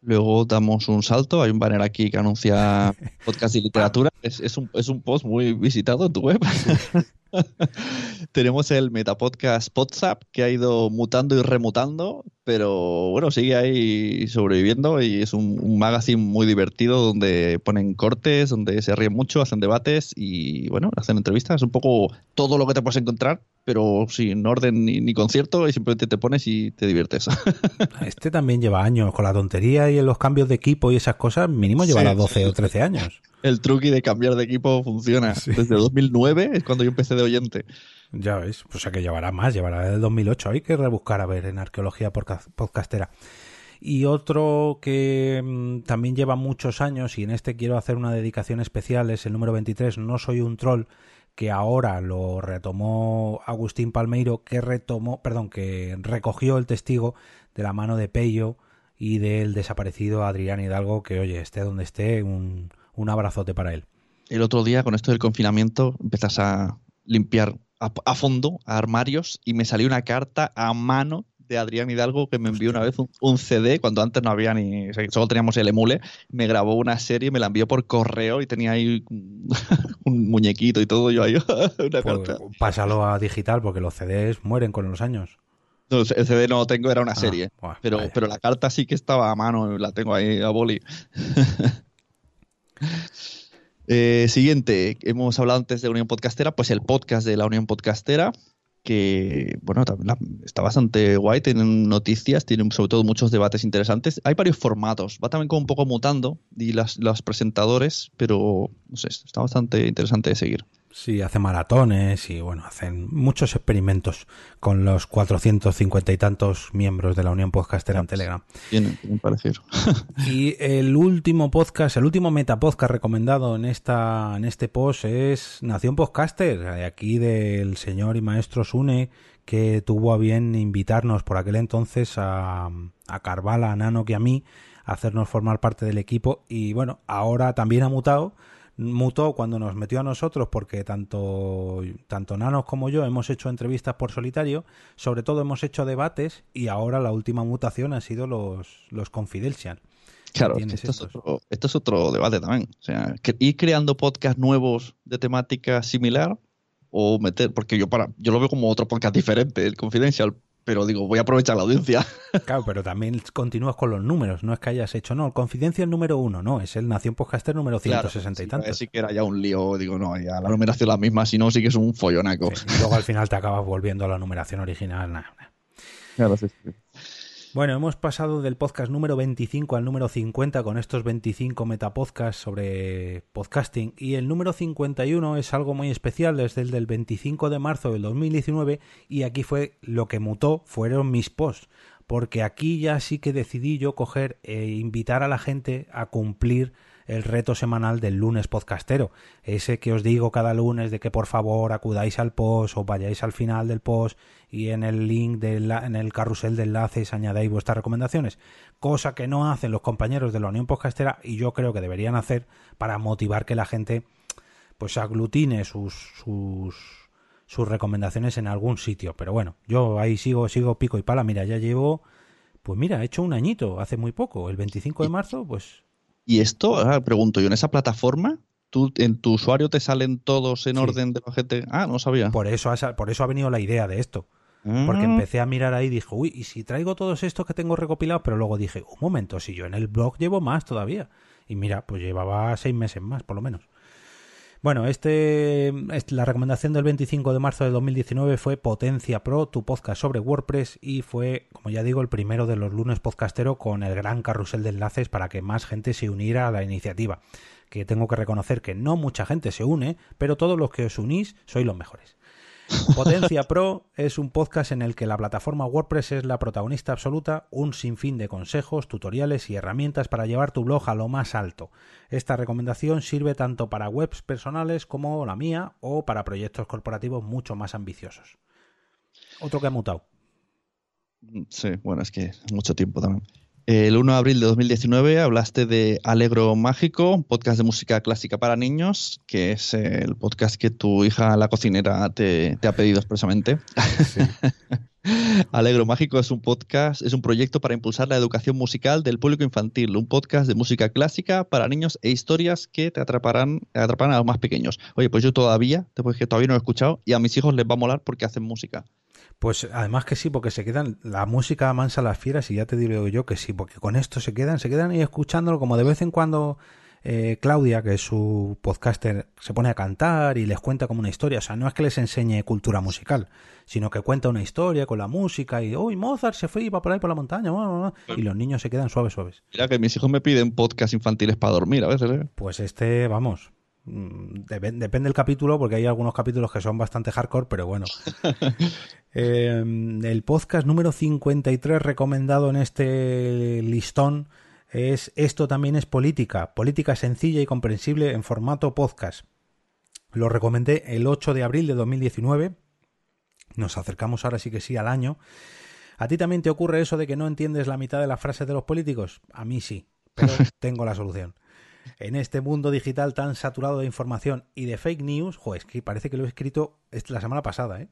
Luego damos un salto. Hay un banner aquí que anuncia [LAUGHS] podcast y literatura. Es, un, es un post muy visitado en tu web. [LAUGHS] Tenemos el Metapodcast WhatsApp que ha ido mutando y remutando, pero bueno, sigue ahí sobreviviendo y es un, un, magazine muy divertido donde ponen cortes, donde se ríen mucho, hacen debates y bueno, hacen entrevistas. Es un poco todo lo que te puedes encontrar, pero sin orden ni, concierto y simplemente te pones y te diviertes. [LAUGHS] Este también lleva años con la tontería y en los cambios de equipo y esas cosas, mínimo llevará 12 o 13 años. El truqui de cambiar de equipo funciona. Desde 2009 es cuando yo empecé de oyente. Ya ves, o sea que llevará más, llevará desde 2008. Hay que rebuscar a ver en arqueología podcastera. Y otro que mm, también lleva muchos años y en este quiero hacer una dedicación especial es el número 23, No soy un troll, que ahora lo retomó Agustín Palmeiro, que retomó, perdón, que recogió el testigo de la mano de Pello y del desaparecido Adrián Hidalgo, que oye, esté donde esté, un, un abrazote para él. El otro día, con esto del confinamiento, empezas a limpiar a, fondo armarios y me salió una carta a mano de Adrián Hidalgo que me envió una vez un, CD cuando antes no había ni solo teníamos el emule me grabó una serie me la envió por correo y tenía ahí un [LAUGHS] muñequito y todo yo ahí [LAUGHS] una pues, pásalo a digital porque los CDs mueren con los años. No, el CD no lo tengo era una ah, serie. pero pero la carta sí que estaba a mano la tengo ahí a boli [LAUGHS] [LAUGHS] eh, siguiente, hemos hablado antes de Unión Podcastera, pues el podcast de la Unión Podcastera, que bueno, está bastante guay, tienen noticias, tienen sobre todo muchos debates interesantes. Hay varios formatos, va también como un poco mutando y las, los presentadores, pero no sé, está bastante interesante de seguir. Sí, hace maratones y bueno, hacen muchos experimentos con los 450 y tantos miembros de la Unión Podcastera en Telegram. Tienen, tienen parecido. [LAUGHS] y el último podcast, el último metapodcast recomendado en esta en este post es Nación Podcaster, aquí del señor y maestro Sune, que tuvo a bien invitarnos por aquel entonces a, a Carvala, a Nano que a mí, a hacernos formar parte del equipo y bueno, ahora también ha mutado mutó cuando nos metió a nosotros porque tanto, tanto Nanos como yo hemos hecho entrevistas por solitario, sobre todo hemos hecho debates y ahora la última mutación ha sido los, los confidential. Claro, esto es, otro, esto es, otro, debate también. O sea, ir creando podcasts nuevos de temática similar o meter, porque yo para, yo lo veo como otro podcast diferente, el Confidential, pero digo, voy a aprovechar la audiencia. [LAUGHS] Claro, pero también continúas con los números, no es que hayas hecho, no, Confidencia el número uno, no, es el Nación Podcaster número 160 y tantos. Sí que era ya un lío, digo, no, ya la numeración es la misma, si no, sí que es un follonaco. y luego al final te acabas volviendo a la numeración original. Claro, sí, Bueno, hemos pasado del podcast número 25 al número 50 con estos 25 metapodcasts sobre podcasting. Y el número 51 es algo muy especial desde el del 25 de marzo del 2019 y aquí fue lo que mutó, fueron mis posts, porque aquí ya sí que decidí yo coger e invitar a la gente a cumplir el reto semanal del lunes podcastero. Ese que os digo cada lunes de que por favor acudáis al post o vayáis al final del post y en el link de en el carrusel de enlaces añadáis vuestras recomendaciones. Cosa que no hacen los compañeros de la Unión Podcastera y yo creo que deberían hacer para motivar que la gente pues aglutine sus, sus, sus recomendaciones en algún sitio. Pero bueno, yo ahí sigo, sigo pico y pala. Mira, ya llevo, pues mira, he hecho un añito hace muy poco, el 25 de marzo, pues y esto, pregunto yo, en esa plataforma, ¿tú, en tu usuario te salen todos en orden de la gente. Ah, no sabía. Por eso, ha, por eso ha venido la idea de esto. Porque ah. empecé a mirar ahí y dije, uy, ¿y si traigo todos estos que tengo recopilados? Pero luego dije, un momento, si yo en el blog llevo más todavía. Y mira, pues llevaba seis meses más, por lo menos. Bueno, este, la recomendación del 25 de marzo de 2019 fue Potencia Pro, tu podcast sobre WordPress, y fue, como ya digo, el primero de los lunes podcastero con el gran carrusel de enlaces para que más gente se uniera a la iniciativa. Que tengo que reconocer que no mucha gente se une, pero todos los que os unís sois los mejores. Potencia Pro es un podcast en el que la plataforma WordPress es la protagonista absoluta, un sinfín de consejos, tutoriales y herramientas para llevar tu blog a lo más alto. Esta recomendación sirve tanto para webs personales como la mía o para proyectos corporativos mucho más ambiciosos. Otro que ha mutado. Sí, bueno, es que mucho tiempo también. El 1 de abril de 2019 hablaste de Alegro Mágico, un podcast de música clásica para niños, que es el podcast que tu hija, la cocinera, te, ha pedido expresamente. Alegro [LAUGHS] Mágico es un podcast, es un proyecto para impulsar la educación musical del público infantil, un podcast de música clásica para niños e historias que te atraparán, te atraparán a los más pequeños. Oye, pues yo todavía, después que todavía no lo he escuchado, y a mis hijos les va a molar porque hacen música. Pues además que sí, porque se quedan, la música mansa las fieras y ya te digo yo que sí, porque con esto se quedan, se quedan ahí escuchándolo como de vez en cuando eh, Claudia, que es su podcaster, se pone a cantar y les cuenta como una historia. O sea, no es que les enseñe cultura musical, sino que cuenta una historia con la música y, uy, Mozart se fue y va por ahí por la montaña, y los niños se quedan suaves, suaves. Mira que mis hijos me piden podcast infantiles para dormir a veces. ¿eh? Pues este, vamos, Mm, depende del capítulo, porque hay algunos capítulos que son bastante hardcore, pero bueno. [LAUGHS] Em, el podcast número 53 recomendado en este listón es Esto también es política, política sencilla y comprensible en formato podcast. Lo recomendé el 8 de abril de 2019. Nos acercamos ahora sí que sí al año. ¿A ti también te ocurre eso de que no entiendes la mitad de las frases de los políticos? A mí sí, pero [LAUGHS] tengo la solución en este mundo digital tan saturado de información y de fake news, joder, es que parece que lo he escrito la semana pasada, ¿eh?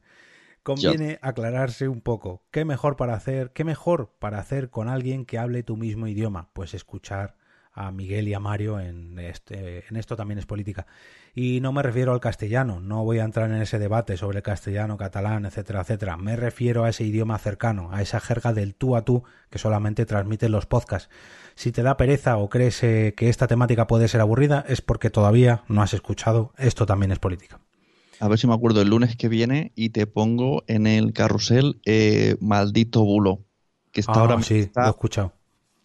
Conviene aclararse un poco. ¿Qué mejor para hacer? ¿Qué mejor para hacer con alguien que hable tu mismo idioma? Pues escuchar a Miguel y a Mario en, este, en esto también es política. Y no me refiero al castellano, no voy a entrar en ese debate sobre castellano, catalán, etcétera, etcétera. Me refiero a ese idioma cercano, a esa jerga del tú a tú que solamente transmiten los podcasts. Si te da pereza o crees eh, que esta temática puede ser aburrida, es porque todavía no has escuchado Esto también es política. A ver si me acuerdo el lunes que viene y te pongo en el carrusel eh, Maldito Bulo. Que está ah, ahora sí, lo he escuchado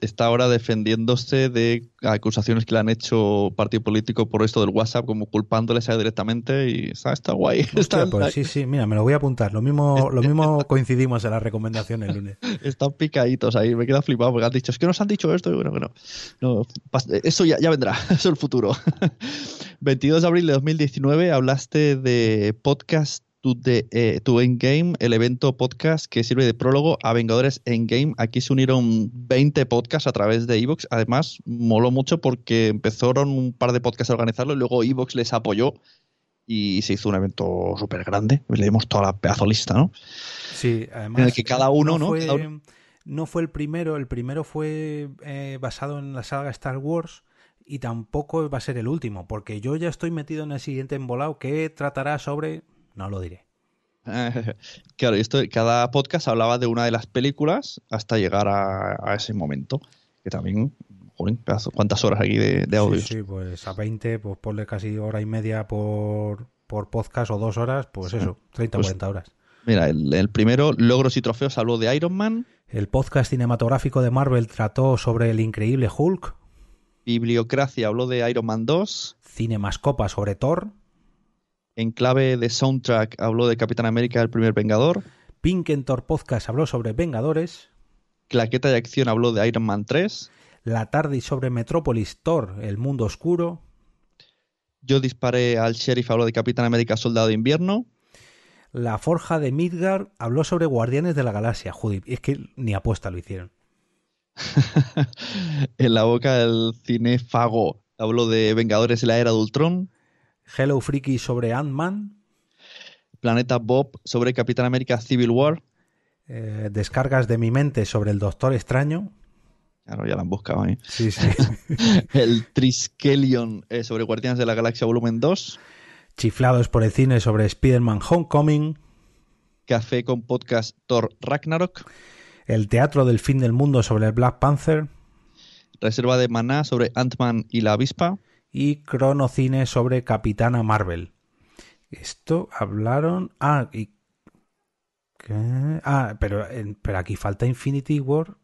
está ahora defendiéndose de acusaciones que le han hecho partido político por esto del WhatsApp, como culpándoles a directamente y está, guay. [LAUGHS] pues sí, sí, mira, me lo voy a apuntar. Lo mismo, [LAUGHS] lo mismo coincidimos en las recomendaciones el lunes. Están picaditos ahí, me queda flipado porque han dicho, es que nos han dicho esto y bueno, bueno, no, eso ya, ya vendrá, [LAUGHS] eso es el futuro. 22 de abril de 2019 hablaste de podcast tu, de, eh, Endgame, el evento podcast que sirve de prólogo a Vengadores Endgame. Aquí se unieron 20 podcasts a través de Evox. Además, moló mucho porque empezaron un par de podcasts a organizarlo y luego Evox les apoyó y se hizo un evento súper grande. Le dimos toda la pedazo lista, ¿no? Sí, además. En el que cada uno, ¿no? ¿no? Fue, el primero, el primero fue eh, basado en la saga Star Wars y tampoco va a ser el último, porque yo ya estoy metido en el siguiente embolado que tratará sobre no lo diré. [LAUGHS] claro, esto, cada podcast hablaba de una de las películas hasta llegar a, ese momento. Que también, ¿cuántas horas aquí de, audio? Sí, pues a 20, pues ponle casi hora y media por, por podcast o dos horas, pues eso, 30 o 40 horas. Mira, el, primero, logros y trofeos, habló de Iron Man. El podcast cinematográfico de Marvel trató sobre el increíble Hulk. Bibliocracia habló de Iron Man 2. Cinemascopa sobre Thor. En clave de soundtrack habló de Capitán América, el primer Vengador. Pinkentor Podcast habló sobre Vengadores. Claqueta de Acción habló de Iron Man 3. La tarde sobre Metrópolis Thor, el mundo oscuro. Yo disparé al sheriff, habló de Capitán América, Soldado de Invierno. La Forja de Midgard habló sobre Guardianes de la Galaxia. Joder, es que ni apuesta lo hicieron. [LAUGHS] en la boca del cinefago habló de Vengadores de la Era de Ultron. Hello Freaky sobre Ant-Man. Planeta Bob sobre Capitán América Civil War. Eh, descargas de mi mente sobre el Doctor Extraño. Claro, ya lo han buscado ahí. Sí, sí. [LAUGHS] el Triskelion eh, sobre Guardianes de la Galaxia Volumen 2. Chiflados por el cine sobre Spider-Man Homecoming. Café con podcast Thor Ragnarok. El Teatro del Fin del Mundo sobre el Black Panther. Reserva de Maná sobre Ant-Man y la Avispa. Y Cronocine sobre Capitana Marvel. Esto hablaron. Ah, y. Ah, pero, pero aquí falta Infinity War.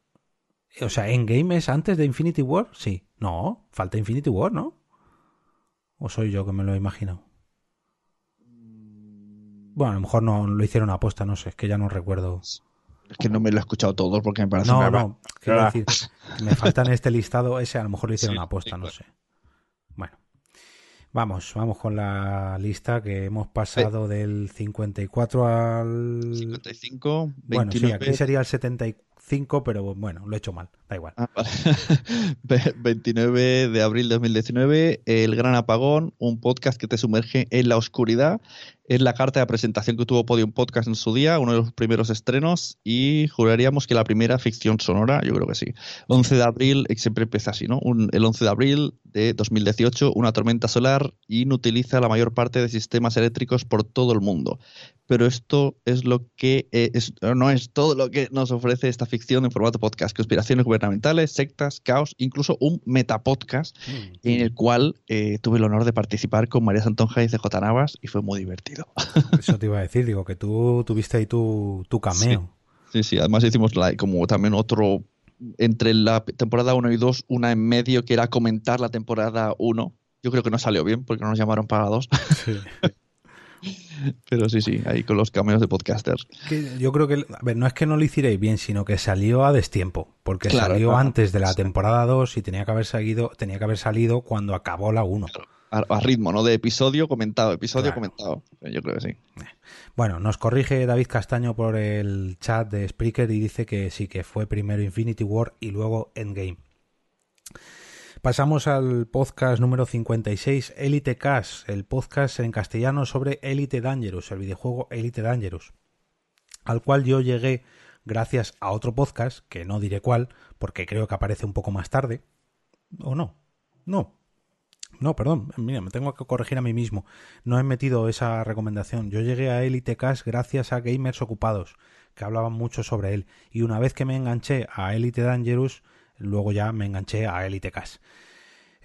O sea, ¿Endgame es antes de Infinity War? Sí. No, falta Infinity War, ¿no? ¿O soy yo que me lo he imaginado? Bueno, a lo mejor no lo hicieron aposta, no sé, es que ya no recuerdo. Es que no me lo he escuchado todo porque me parece No, no, quiero decir, me falta en este listado ese, a lo mejor lo hicieron aposta, no sé. Vamos, vamos con la lista que hemos pasado del 54 al. 55, 29. Bueno, sí, aquí sería el 74 5, pero bueno, lo he hecho mal, da igual. 29 ah, [LAUGHS] de abril de 2019, El Gran Apagón, un podcast que te sumerge en la oscuridad. Es la carta de presentación que tuvo Podium Podcast en su día, uno de los primeros estrenos, y juraríamos que la primera ficción sonora, yo creo que sí. 11 de abril, siempre empieza así, ¿no? el 11 de abril de 2018, una tormenta solar inutiliza la mayor parte de sistemas eléctricos por todo el mundo pero esto es lo que eh, no es todo lo que nos ofrece esta ficción en formato podcast. Conspiraciones gubernamentales, sectas, caos, incluso un metapodcast mm. en el cual eh, tuve el honor de participar con María Santonja y CJ Navas y fue muy divertido. [LAUGHS] Eso te iba a decir, digo, que tú tuviste ahí tu, tu cameo. Sí. sí, además hicimos como también otro entre la temporada 1 y 2, una en medio que era comentar la temporada 1. Yo creo que no salió bien porque no nos llamaron para dos. Sí. [LAUGHS] Pero sí, sí, ahí con los cameos de podcasters. yo creo que, a ver, no es que no lo hicierais bien, sino que salió a destiempo, porque salió antes de la temporada 2 y tenía que haber salido, tenía que haber salido cuando acabó la 1. A, ritmo, ¿no? De episodio comentado, episodio comentado. Yo creo que sí. Bueno, nos corrige David Castaño por el chat de Spreaker y dice que sí, que fue primero Infinity War y luego Endgame. Pasamos al podcast número 56, Elite Cast, el podcast en castellano sobre Elite Dangerous, el videojuego Elite Dangerous, al cual yo llegué gracias a otro podcast, que no diré cuál, porque creo que aparece un poco más tarde. ¿O no? No. No, perdón, mira, me tengo que corregir a mí mismo. No he metido esa recomendación. Yo llegué a Elite Cast gracias a Gamers Ocupados, que hablaban mucho sobre él. Y una vez que me enganché a Elite Dangerous, luego ya me enganché a Elite Cast.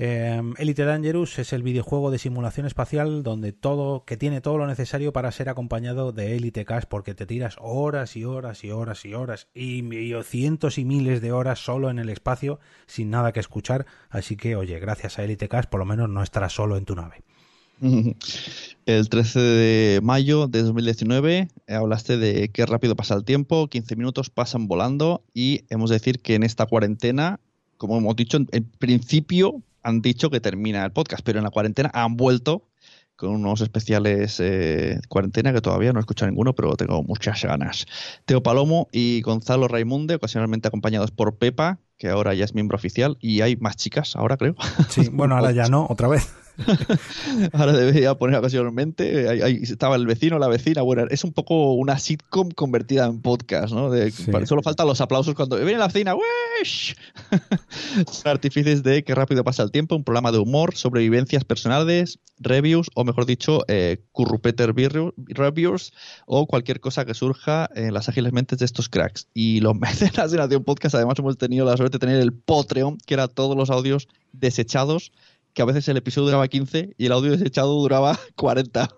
Em, Elite Dangerous es el videojuego de simulación espacial donde todo, que tiene todo lo necesario para ser acompañado de Elite Cast porque te tiras horas y horas y horas y horas y, cientos y miles de horas solo en el espacio sin nada que escuchar. Así que, oye, gracias a Elite Cast por lo menos no estarás solo en tu nave. [LAUGHS] El 13 de mayo de 2019 eh, hablaste de qué rápido pasa el tiempo, 15 minutos pasan volando y hemos de decir que en esta cuarentena, como hemos dicho, en principio han dicho que termina el podcast, pero en la cuarentena han vuelto con unos especiales eh, cuarentena que todavía no he escuchado ninguno, pero tengo muchas ganas. Teo Palomo y Gonzalo Raimunde, ocasionalmente acompañados por Pepa, que ahora ya es miembro oficial, y hay más chicas ahora, creo. Sí, bueno, ahora ya no, otra vez. [LAUGHS] Ahora debería poner ocasionalmente. Ahí, estaba el vecino, la vecina. Bueno, es un poco una sitcom convertida en podcast, ¿no? Solo faltan los aplausos cuando viene la vecina. ¡Wish! [LAUGHS] Artífices de Qué rápido pasa el tiempo, un programa de humor, sobrevivencias personales, reviews, o mejor dicho, eh, currupeter reviews, o cualquier cosa que surja en las ágiles mentes de estos cracks. Y los [LAUGHS] mecenas de Nación Podcast, además, hemos tenido la suerte de tener el Patreon, que era todos los audios desechados que a veces el episodio duraba 15 y el audio desechado duraba [LAUGHS] 40.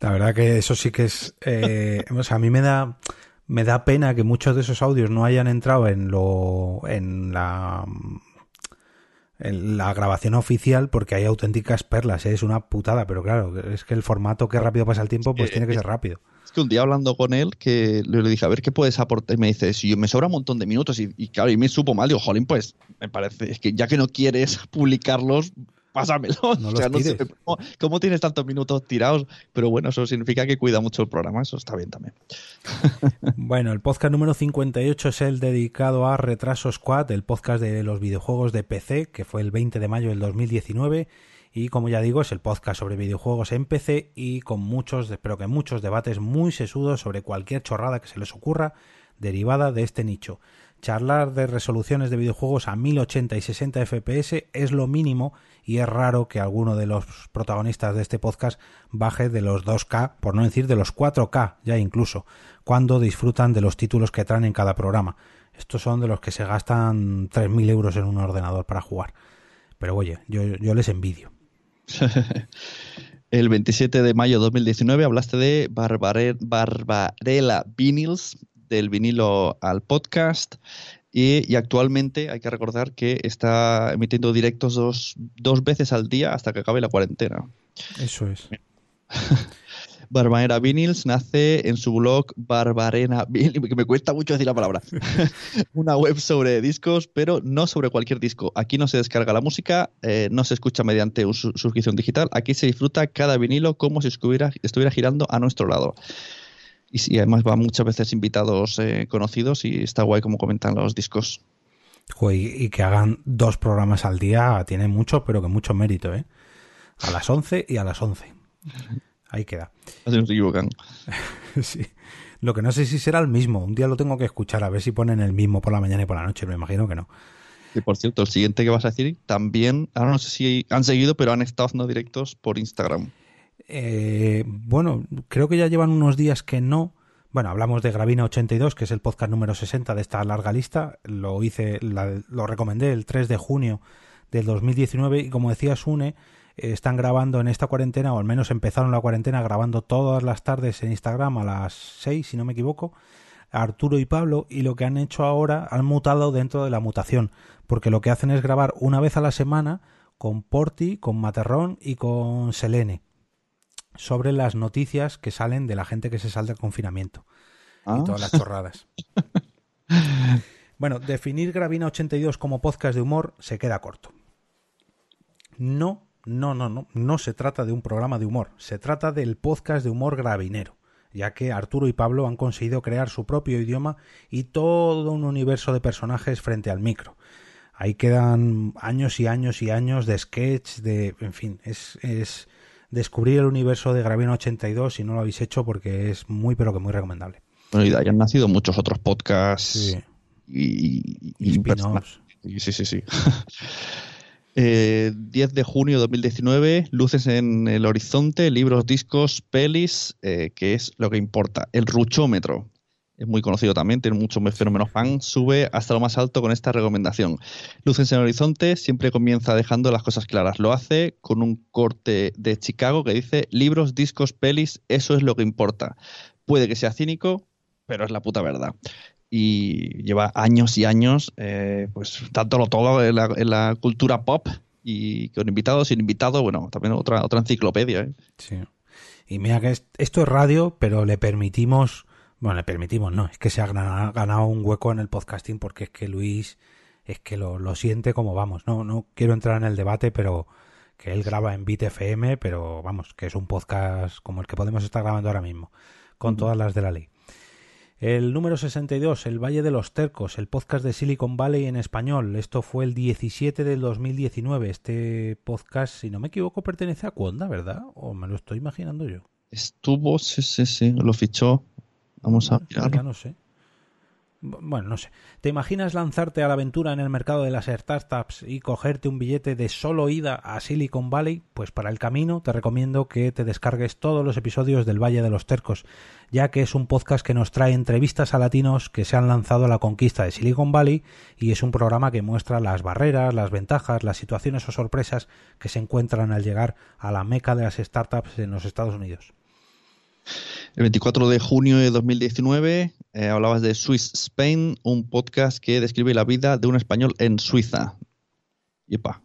La verdad que eso sí que es... Eh, o sea, a mí me da Me da pena que muchos de esos audios no hayan entrado en lo en la la grabación oficial porque hay auténticas perlas, ¿eh? es una putada, pero claro, es que el formato que rápido pasa el tiempo pues tiene que ser rápido. Es que un día hablando con él, que le dije, a ver qué puedes aportar, y me dice, si me sobra un montón de minutos, y, y claro, y me supo mal, digo, jolín, pues me parece, es que ya que no quieres publicarlos, pásamelo. No [LAUGHS] sé, ¿cómo, tienes tantos minutos tirados? Pero bueno, eso significa que cuida mucho el programa, eso está bien también. [LAUGHS] bueno, el podcast número 58 es el dedicado a Retraso Squad, el podcast de los videojuegos de PC, que fue el 20 de mayo del 2019. Y como ya digo, es el podcast sobre videojuegos en PC y con muchos, espero que muchos debates muy sesudos sobre cualquier chorrada que se les ocurra derivada de este nicho. Charlar de resoluciones de videojuegos a 1080 y 60 FPS es lo mínimo y es raro que alguno de los protagonistas de este podcast baje de los 2K, por no decir de los 4K ya incluso, cuando disfrutan de los títulos que traen en cada programa. Estos son de los que se gastan 3.000 euros en un ordenador para jugar. Pero oye, yo, les envidio. [LAUGHS] El 27 de mayo de 2019 hablaste de Barbarella Vinyls, del vinilo al podcast. Y, actualmente hay que recordar que está emitiendo directos dos, dos veces al día hasta que acabe la cuarentena. Eso es. [LAUGHS] Barbarena Vinyls nace en su blog Barbarena Vinyls, que me cuesta mucho decir la palabra. [LAUGHS] Una web sobre discos, pero no sobre cualquier disco. Aquí no se descarga la música, eh, no se escucha mediante suscripción digital. Aquí se disfruta cada vinilo como si estuviera, estuviera girando a nuestro lado y, además va muchas veces invitados eh, conocidos y está guay como comentan los discos. y, que hagan dos programas al día tiene mucho, pero que mucho mérito, ¿eh? A las 11 y a las 11. Ahí queda. Así [LAUGHS] no se equivocan. [LAUGHS] sí. Lo que no sé si será el mismo. Un día lo tengo que escuchar a ver si ponen el mismo por la mañana y por la noche. Me imagino que no. Y por cierto, el siguiente que vas a decir también, ahora no sé si han seguido, pero han estado haciendo directos por Instagram. Eh, bueno, creo que ya llevan unos días que no. Bueno, hablamos de Gravina 82, que es el podcast número 60 de esta larga lista. Lo hice, lo recomendé el 3 de junio del 2019 y como decía Sune, eh, están grabando en esta cuarentena, o al menos empezaron la cuarentena grabando todas las tardes en Instagram a las 6, si no me equivoco, Arturo y Pablo, y lo que han hecho ahora, han mutado dentro de la mutación, porque lo que hacen es grabar una vez a la semana con Porti, con Materrón y con Selene sobre las noticias que salen de la gente que se sale del confinamiento y ah. todas las chorradas. bueno, definir Gravina 82 como podcast de humor se queda corto. No, no, no, no, no se trata de un programa de humor, se trata del podcast de humor gravinero, ya que Arturo y Pablo han conseguido crear su propio idioma y todo un universo de personajes frente al micro. Ahí quedan años y años y años de sketch, de, en fin, es, es descubrir el universo de Gravino 82 si no lo habéis hecho porque es muy pero que muy recomendable. Bueno, y de ahí han nacido muchos otros podcasts y, y, Sí, sí, sí. 10 [LAUGHS] eh, de junio de 2019, Luces en el Horizonte, libros, discos, pelis, eh, que es lo que importa. El ruchómetro es muy conocido también, tiene muchos fenómenos fan, sube hasta lo más alto con esta recomendación. Luces en el horizonte siempre comienza dejando las cosas claras. Lo hace con un corte de Chicago que dice libros, discos, pelis, eso es lo que importa. Puede que sea cínico, pero es la puta verdad. Y lleva años y años, eh, pues dándolo todo en la, cultura pop y con invitados, sin invitados, bueno, también otra, otra enciclopedia. ¿eh? Sí. Y mira que esto es radio, pero le permitimos bueno, le permitimos, no, es que se ha ganado un hueco en el podcasting porque es que Luis es que lo, lo siente como vamos. No, no quiero entrar en el debate, pero que él graba en Bit FM, pero vamos, que es un podcast como el que podemos estar grabando ahora mismo, con todas las de la ley. El número 62, El Valle de los Tercos, el podcast de Silicon Valley en español. Esto fue el 17 del 2019. Este podcast, si no me equivoco, pertenece a Cuonda, ¿verdad? ¿O me lo estoy imaginando yo? Estuvo, sí, sí, sí, lo fichó. Vamos a Ya no sé. Bueno, no sé. ¿Te imaginas lanzarte a la aventura en el mercado de las startups y cogerte un billete de solo ida a Silicon Valley? Pues para el camino te recomiendo que te descargues todos los episodios del Valle de los Tercos, ya que es un podcast que nos trae entrevistas a latinos que se han lanzado a la conquista de Silicon Valley y es un programa que muestra las barreras, las ventajas, las situaciones o sorpresas que se encuentran al llegar a la meca de las startups en los Estados Unidos. El 24 de junio de 2019 eh, hablabas de Swiss Spain, un podcast que describe la vida de un español en Suiza. Yepa.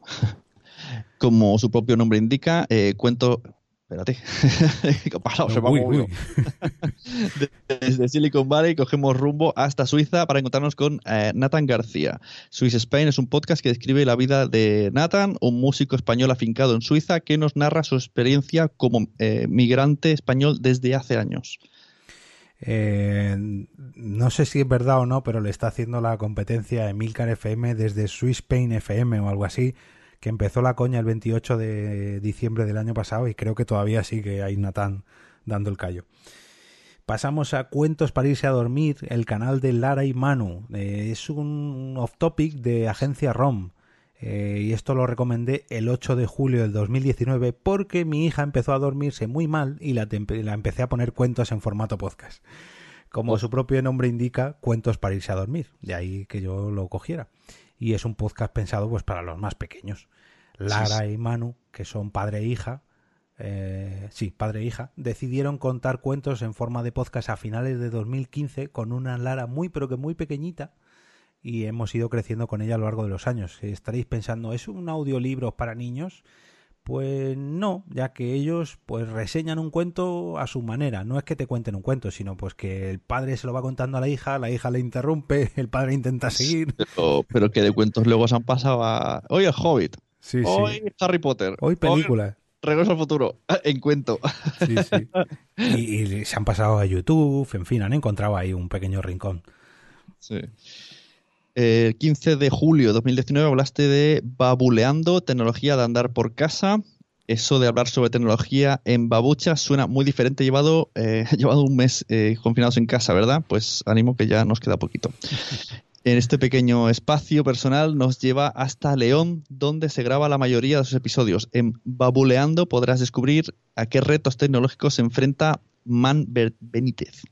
[LAUGHS] Como su propio nombre indica, eh, cuento Espérate, [LAUGHS] ¿qué ha pasado? Se uy, [LAUGHS] Desde Silicon Valley cogemos rumbo hasta Suiza para encontrarnos con eh, Nathan García. Swiss Spain es un podcast que describe la vida de Nathan, un músico español afincado en Suiza que nos narra su experiencia como eh, migrante español desde hace años. Eh, no sé si es verdad o no, pero le está haciendo la competencia a Emilcar FM desde Swiss Spain FM o algo así que empezó la coña el 28 de diciembre del año pasado y creo que todavía sigue ahí Natán dando el callo. Pasamos a Cuentos para irse a dormir, el canal de Lara y Manu. Eh, es un off-topic de Agencia ROM. Eh, y esto lo recomendé el 8 de julio del 2019 porque mi hija empezó a dormirse muy mal y la, la empecé a poner cuentos en formato podcast. Como su propio nombre indica, cuentos para irse a dormir. De ahí que yo lo cogiera y es un podcast pensado pues para los más pequeños. Lara y Manu, que son padre e hija, eh, sí, padre e hija, decidieron contar cuentos en forma de podcast a finales de 2015 con una Lara muy pero que muy pequeñita y hemos ido creciendo con ella a lo largo de los años. Estaréis pensando, ¿es un audiolibro para niños? Pues no, ya que ellos pues reseñan un cuento a su manera. No es que te cuenten un cuento, sino pues que el padre se lo va contando a la hija, la hija le interrumpe, [LAUGHS] el padre intenta seguir. Pero, que de cuentos luego se han pasado a... Hoy el Hobbit. Sí, hoy Harry Potter. Hoy película. Regreso al futuro. [LAUGHS] En cuento. Sí, sí. [LAUGHS] Y, y, se han pasado a YouTube, en fin, han encontrado ahí un pequeño rincón. Sí. El 15 de julio de 2019 hablaste de babuleando, tecnología de andar por casa. Eso de hablar sobre tecnología en babucha suena muy diferente llevado, eh, [LAUGHS] llevado un mes eh, confinados en casa, ¿verdad? Pues ánimo que ya nos queda poquito. En este pequeño espacio personal nos lleva hasta León, donde se graba la mayoría de sus episodios. En Babuleando podrás descubrir a qué retos tecnológicos se enfrenta Man Benítez.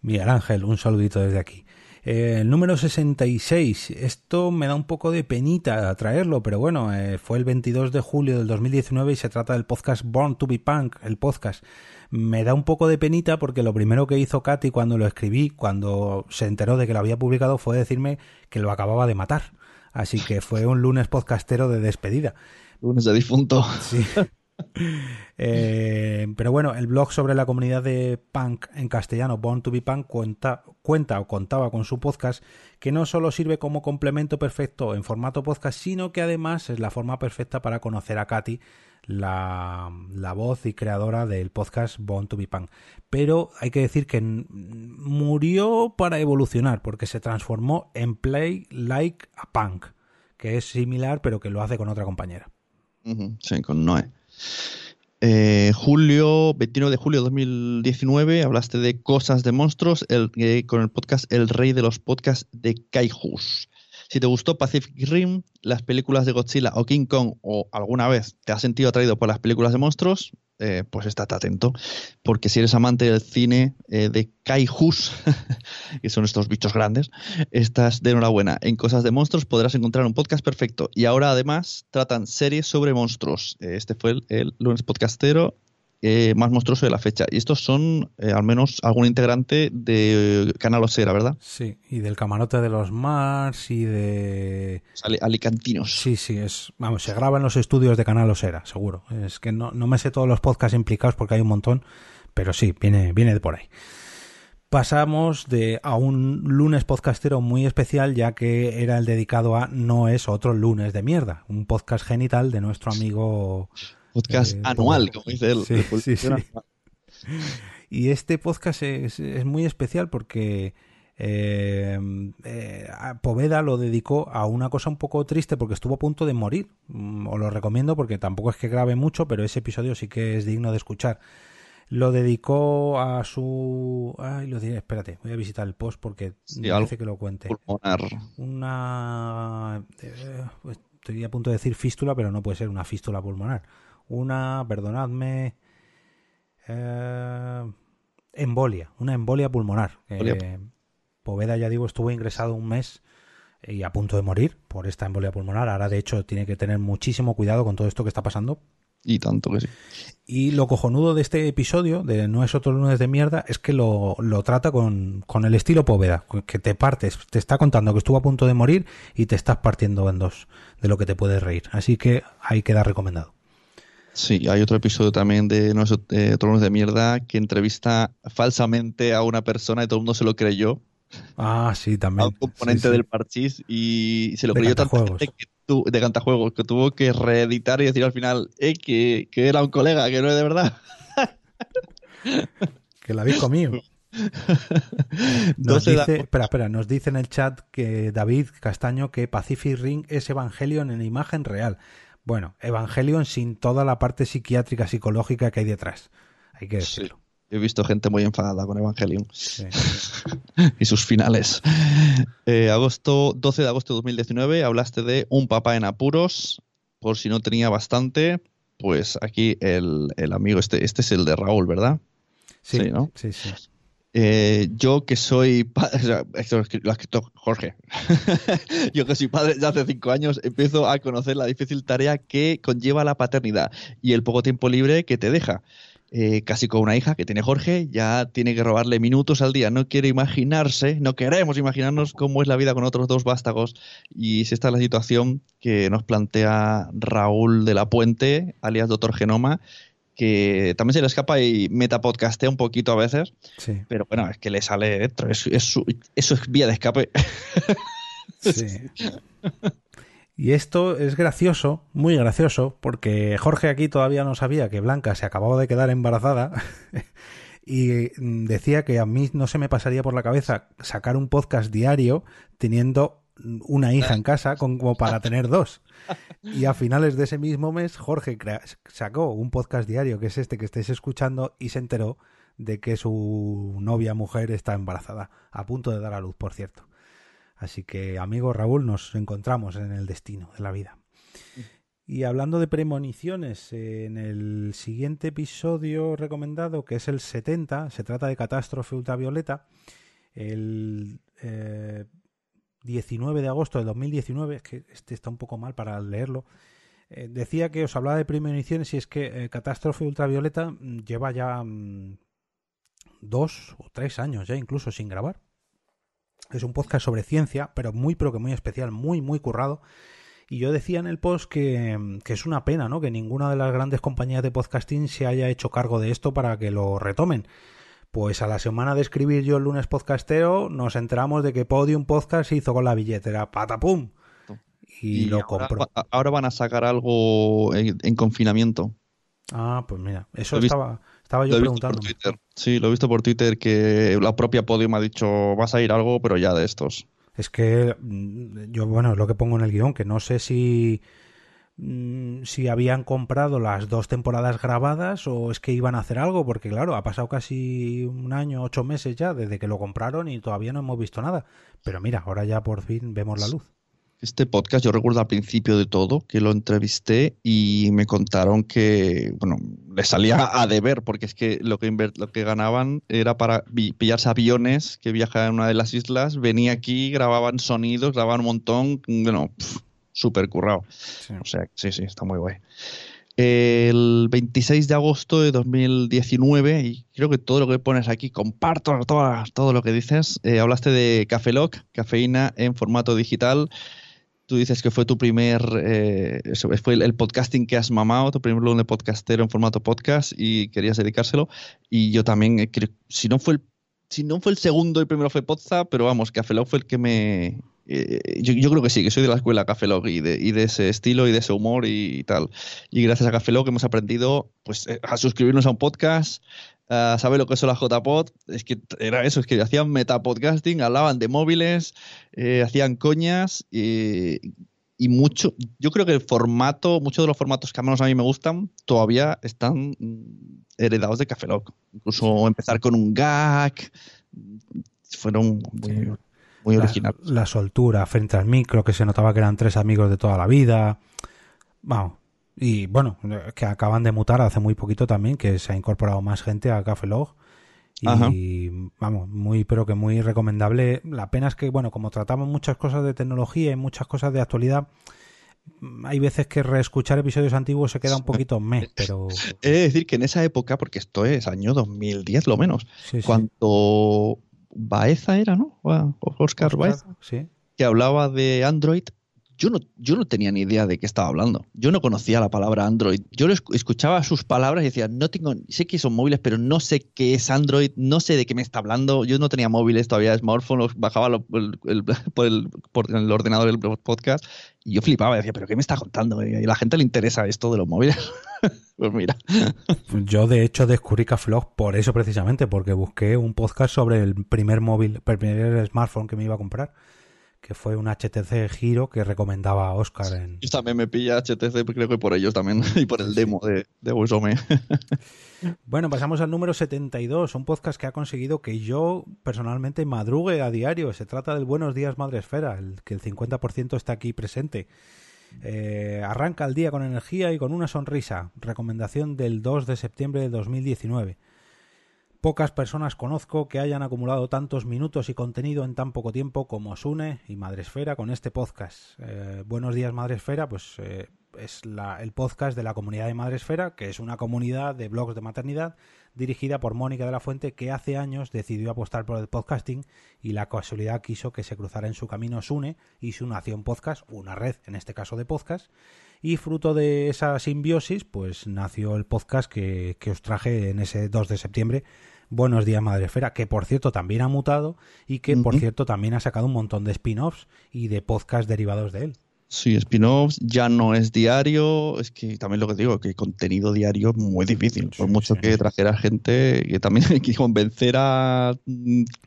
Miguel Ángel, un saludito desde aquí. Eh, número 66, esto me da un poco de penita traerlo, pero bueno, eh, fue el 22 de julio del 2019 y se trata del podcast Born to be Punk, el podcast. Me da un poco de penita porque lo primero que hizo Katy cuando lo escribí, cuando se enteró de que lo había publicado, fue decirme que lo acababa de matar. Así que fue un lunes podcastero de despedida. Lunes de difunto. Sí. [LAUGHS] Eh, pero bueno, el blog sobre la comunidad de punk en castellano, Born to be Punk, cuenta, cuenta o contaba con su podcast, que no solo sirve como complemento perfecto en formato podcast, sino que además es la forma perfecta para conocer a Katy, la, la voz y creadora del podcast Born to be Punk. Pero hay que decir que murió para evolucionar, porque se transformó en Play Like a Punk, que es similar, pero que lo hace con otra compañera. Sí, con Noé. Eh, julio, 29 de julio de 2019, hablaste de cosas de monstruos el, eh, con el podcast El Rey de los Podcasts de Kaijus. Si te gustó Pacific Rim, las películas de Godzilla o King Kong o alguna vez te has sentido atraído por las películas de monstruos, eh, pues estate atento, porque si eres amante del cine eh, de kaijus, [LAUGHS] que son estos bichos grandes, estás de enhorabuena. En Cosas de Monstruos podrás encontrar un podcast perfecto. Y ahora además tratan series sobre monstruos. Este fue el lunes podcastero eh, más monstruoso de la fecha. Y estos son eh, al menos algún integrante de Canal Osera, ¿verdad? Sí, y del Camarote de los Mars y de... alicantinos. Sí, sí, es... Vamos, se graba en los estudios de Canal Osera, seguro. Es que no, no me sé todos los podcasts implicados porque hay un montón, pero sí, viene, viene de por ahí pasamos de a un lunes podcastero muy especial ya que era el dedicado a No es otro lunes de mierda, un podcast genital de nuestro amigo Podcast eh, anual, como dice él. Sí, sí, [LAUGHS] y este podcast es, muy especial porque eh, eh, Poveda lo dedicó a una cosa un poco triste porque estuvo a punto de morir. Mm, os lo recomiendo porque tampoco es que grabe mucho, pero ese episodio sí que es digno de escuchar. Lo dedicó a su. Ay, lo diré, espérate, voy a visitar el post porque me parece que lo cuente. Una. Pues, estoy a punto de decir fístula, pero no puede ser una fístula pulmonar una, perdonadme, eh, embolia, una embolia pulmonar. Poveda, ya digo, estuvo ingresado un mes y a punto de morir por esta embolia pulmonar. Ahora, de hecho, tiene que tener muchísimo cuidado con todo esto que está pasando. Y tanto que sí. Y lo cojonudo de este episodio, de No es otro lunes de mierda, es que lo, lo trata con, con, el estilo Poveda, que te partes, te está contando que estuvo a punto de morir y te estás partiendo en dos de lo que te puedes reír. Así que ahí queda recomendado. Sí, hay otro episodio también de No es otro lunes de mierda que entrevista falsamente a una persona y todo el mundo se lo creyó. Ah, sí, también. A un componente del parchís y se lo creyó tanto gente que de Cantajuegos, que tuvo que reeditar y decir al final eh, que, era un colega, que no es de verdad. [LAUGHS] que la habéis comido. [LAUGHS] Nos dice, espera, espera, nos dice en el chat que David Castaño que Pacific Ring es Evangelion en imagen real. Bueno, Evangelion sin toda la parte psiquiátrica, psicológica que hay detrás. Hay que decirlo. He visto gente muy enfadada con Evangelion [LAUGHS] y sus finales. Eh, agosto, 12 de agosto de 2019 hablaste de un papá en apuros. Por si no tenía bastante, pues aquí el, amigo, este, este es el de Raúl, ¿verdad? Sí, ¿no? Sí, sí. Eh, yo que soy padre, [LAUGHS] lo ha escrito Jorge, [LAUGHS] yo que soy padre ya hace cinco años, empiezo a conocer la difícil tarea que conlleva la paternidad y el poco tiempo libre que te deja. Eh, casi con una hija que tiene Jorge, ya tiene que robarle minutos al día. No quiere imaginarse, no queremos imaginarnos cómo es la vida con otros dos vástagos. Y si esta es la situación que nos plantea Raúl de la Puente, alias Doctor Genoma, que también se le escapa y metapodcastea un poquito a veces. Pero bueno, es que le sale dentro. Es, eso es vía de escape. [LAUGHS] Sí. Y esto es gracioso, muy gracioso, porque Jorge aquí todavía no sabía que Blanca se acababa de quedar embarazada [LAUGHS] y decía que a mí no se me pasaría por la cabeza sacar un podcast diario teniendo una hija en casa como para tener dos. Y a finales de ese mismo mes, Jorge sacó un podcast diario, que es este que estáis escuchando, y se enteró de que su novia mujer está embarazada, a punto de dar a luz, por cierto. Así que, amigo Raúl, nos encontramos en el destino de la vida. Y hablando de premoniciones, en el siguiente episodio recomendado, que es el 70, se trata de Catástrofe Ultravioleta, el 19 eh, de agosto de 2019, es que este está un poco mal para leerlo, eh, decía que os hablaba de premoniciones y es que eh, Catástrofe Ultravioleta mm, lleva ya mm, dos o tres años ya incluso sin grabar. Es un podcast sobre ciencia, pero muy, pero que muy especial, muy, muy currado. Y yo decía en el post que, es una pena, ¿no? Que ninguna de las grandes compañías de podcasting se haya hecho cargo de esto para que lo retomen. Pues a la semana de escribir yo el lunes podcastero, nos enteramos de que Podium Podcast se hizo con la billetera. ¡Patapum! Y, lo compró. Ahora van a sacar algo en, confinamiento. Ah, pues mira, eso estaba. Estaba yo preguntando. Sí, lo he visto por Twitter que la propia Podium ha dicho vas a ir algo, pero ya de estos. Es que mm, yo, bueno, es lo que pongo en el guion, que no sé si mm, si habían comprado las dos temporadas grabadas o es que iban a hacer algo, porque claro, ha pasado casi un año, ocho meses ya desde que lo compraron y todavía no hemos visto nada. Pero mira, ahora ya por fin vemos la luz. Este podcast yo recuerdo al principio de todo que lo entrevisté y me contaron que, bueno, le salía a deber porque es que lo que, lo que ganaban era para pillarse aviones que viajaban a una de las islas, venía aquí, grababan sonidos, grababan un montón, bueno, súper currado. O sea, sí, sí, está muy guay. El 26 de agosto de 2019, y creo que todo lo que pones aquí, comparto todo, todo lo que dices, eh, hablaste de Café Lock, cafeína en formato digital tú dices que fue tu primer, eh, fue el, podcasting que has mamado, tu primer lunes podcastero en formato podcast y querías dedicárselo. Y yo también, eh, si no fue el, si no fue el segundo, el primero fue Podza, pero vamos, Café fue el que me... Eh, yo, creo que sí, que soy de la escuela Café y de, y de ese estilo y de ese humor y, tal. Y gracias a Café hemos aprendido pues, a suscribirnos a un podcast, Uh, ¿Sabe lo que es la JPod? Es que era eso, es que hacían metapodcasting, hablaban de móviles, eh, hacían coñas y, mucho. Yo creo que el formato, muchos de los formatos que al menos a mí me gustan, todavía están mm, heredados de Café Lock. Incluso empezar con un gag, fueron muy, muy originales. La soltura frente al micro, que se notaba que eran tres amigos de toda la vida. Vamos, y bueno, que acaban de mutar hace muy poquito también, que se ha incorporado más gente a Café Log. Y vamos, muy, pero que muy recomendable. La pena es que, bueno, como tratamos muchas cosas de tecnología y muchas cosas de actualidad, hay veces que reescuchar episodios antiguos se queda un poquito mes, pero... He de decir que en esa época, porque esto es año 2010 lo menos, cuando Baeza era, ¿no? Oscar, Baeza, que hablaba de Android, yo no, yo no tenía ni idea de qué estaba hablando. Yo no conocía la palabra Android. Yo escuchaba sus palabras y decía, no tengo, sé que son móviles, pero no sé qué es Android, no sé de qué me está hablando. Yo no tenía móviles todavía, smartphones, bajaba [LAUGHS] por, el, por el ordenador del podcast y yo flipaba, decía, pero ¿qué me está contando? Y a la gente le interesa esto de los móviles. [LAUGHS] pues mira. [LAUGHS] Yo de hecho descubrí Caflog por eso precisamente, porque busqué un podcast sobre el primer móvil, el primer smartphone que me iba a comprar que fue un HTC Giro que recomendaba Oscar. En... Yo también me pilla HTC, creo que por ellos también, [LAUGHS] y por el demo de, de [LAUGHS] bueno, pasamos al número 72, un podcast que ha conseguido que yo personalmente madrugue a diario. Se trata del Buenos Días Madre Esfera, el que el 50% está aquí presente. Eh, arranca el día con energía y con una sonrisa. Recomendación del 2 de septiembre de 2019. Pocas personas conozco que hayan acumulado tantos minutos y contenido en tan poco tiempo como Sune y Madresfera con este podcast. Eh, buenos días Madresfera, pues eh, es el podcast de la comunidad de Madresfera, que es una comunidad de blogs de maternidad dirigida por Mónica de la Fuente, que hace años decidió apostar por el podcasting y la casualidad quiso que se cruzara en su camino Sune y su nación podcast, una red en este caso de podcast, y fruto de esa simbiosis, pues nació el podcast que, que os traje en ese 2 de septiembre Buenos días Madrefera, que por cierto también ha mutado y que por cierto también ha sacado un montón de spin-offs y de podcasts derivados de él. Sí, spin-offs, ya no es diario, es que también lo que digo, que contenido diario es muy difícil, por mucho que trajera gente, que también hay que convencer a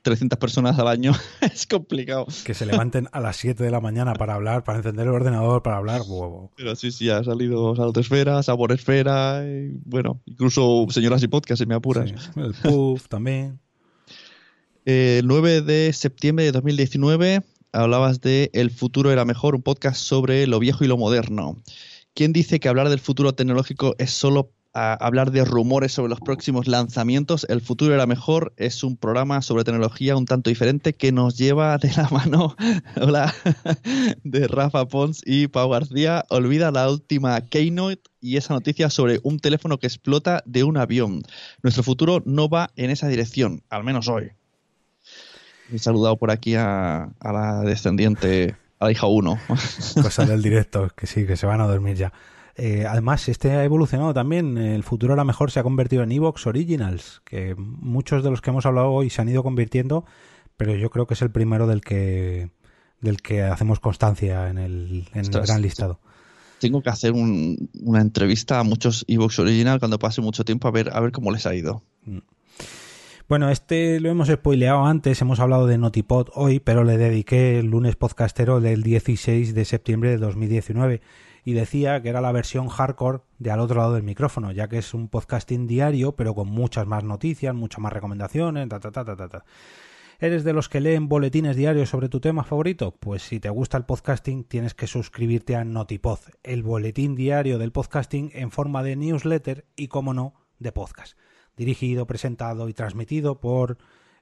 300 mm, personas al año [LAUGHS] es complicado. Que se levanten a las 7 de la mañana para hablar, para encender el ordenador, para hablar, huevo. Pero sí, sí, ha salido Saltosfera, Saboresfera, y, bueno, incluso Señoras y Podcast, si me apuras. el Puff también. El 9 de septiembre de 2019 hablabas de El futuro era mejor, un podcast sobre lo viejo y lo moderno. ¿Quién dice que hablar del futuro tecnológico es solo hablar de rumores sobre los próximos lanzamientos? El futuro era mejor es un programa sobre tecnología un tanto diferente que nos lleva de la [LAUGHS] mano [LAUGHS] de Rafa Pons y Pau García. Olvida la última keynote y esa noticia sobre un teléfono que explota de un avión. Nuestro futuro no va en esa dirección, al menos hoy. He saludado por aquí a, la descendiente, a la hija 1. Cosas del directo, que sí, que se van a dormir ya. Eh, además, este ha evolucionado también. El futuro ahora mejor se ha convertido en Evox Originals, que muchos de los que hemos hablado hoy se han ido convirtiendo, pero yo creo que es el primero del que del que hacemos constancia en el, en el gran listado. Tengo que hacer una entrevista a muchos Evox Original cuando pase mucho tiempo a ver a ver cómo les ha ido. Bueno, este lo hemos spoileado antes, hemos hablado de Notipod hoy, pero le dediqué el lunes podcastero del 16 de septiembre de 2019 y decía que era la versión hardcore de al otro lado del micrófono, ya que es un podcasting diario, pero con muchas más noticias, muchas más recomendaciones, ta ta ta ta ta. ¿Eres de los que leen boletines diarios sobre tu tema favorito? Pues si te gusta el podcasting tienes que suscribirte a Notipod, el boletín diario del podcasting en forma de newsletter y, como no, de podcast dirigido, presentado y transmitido por...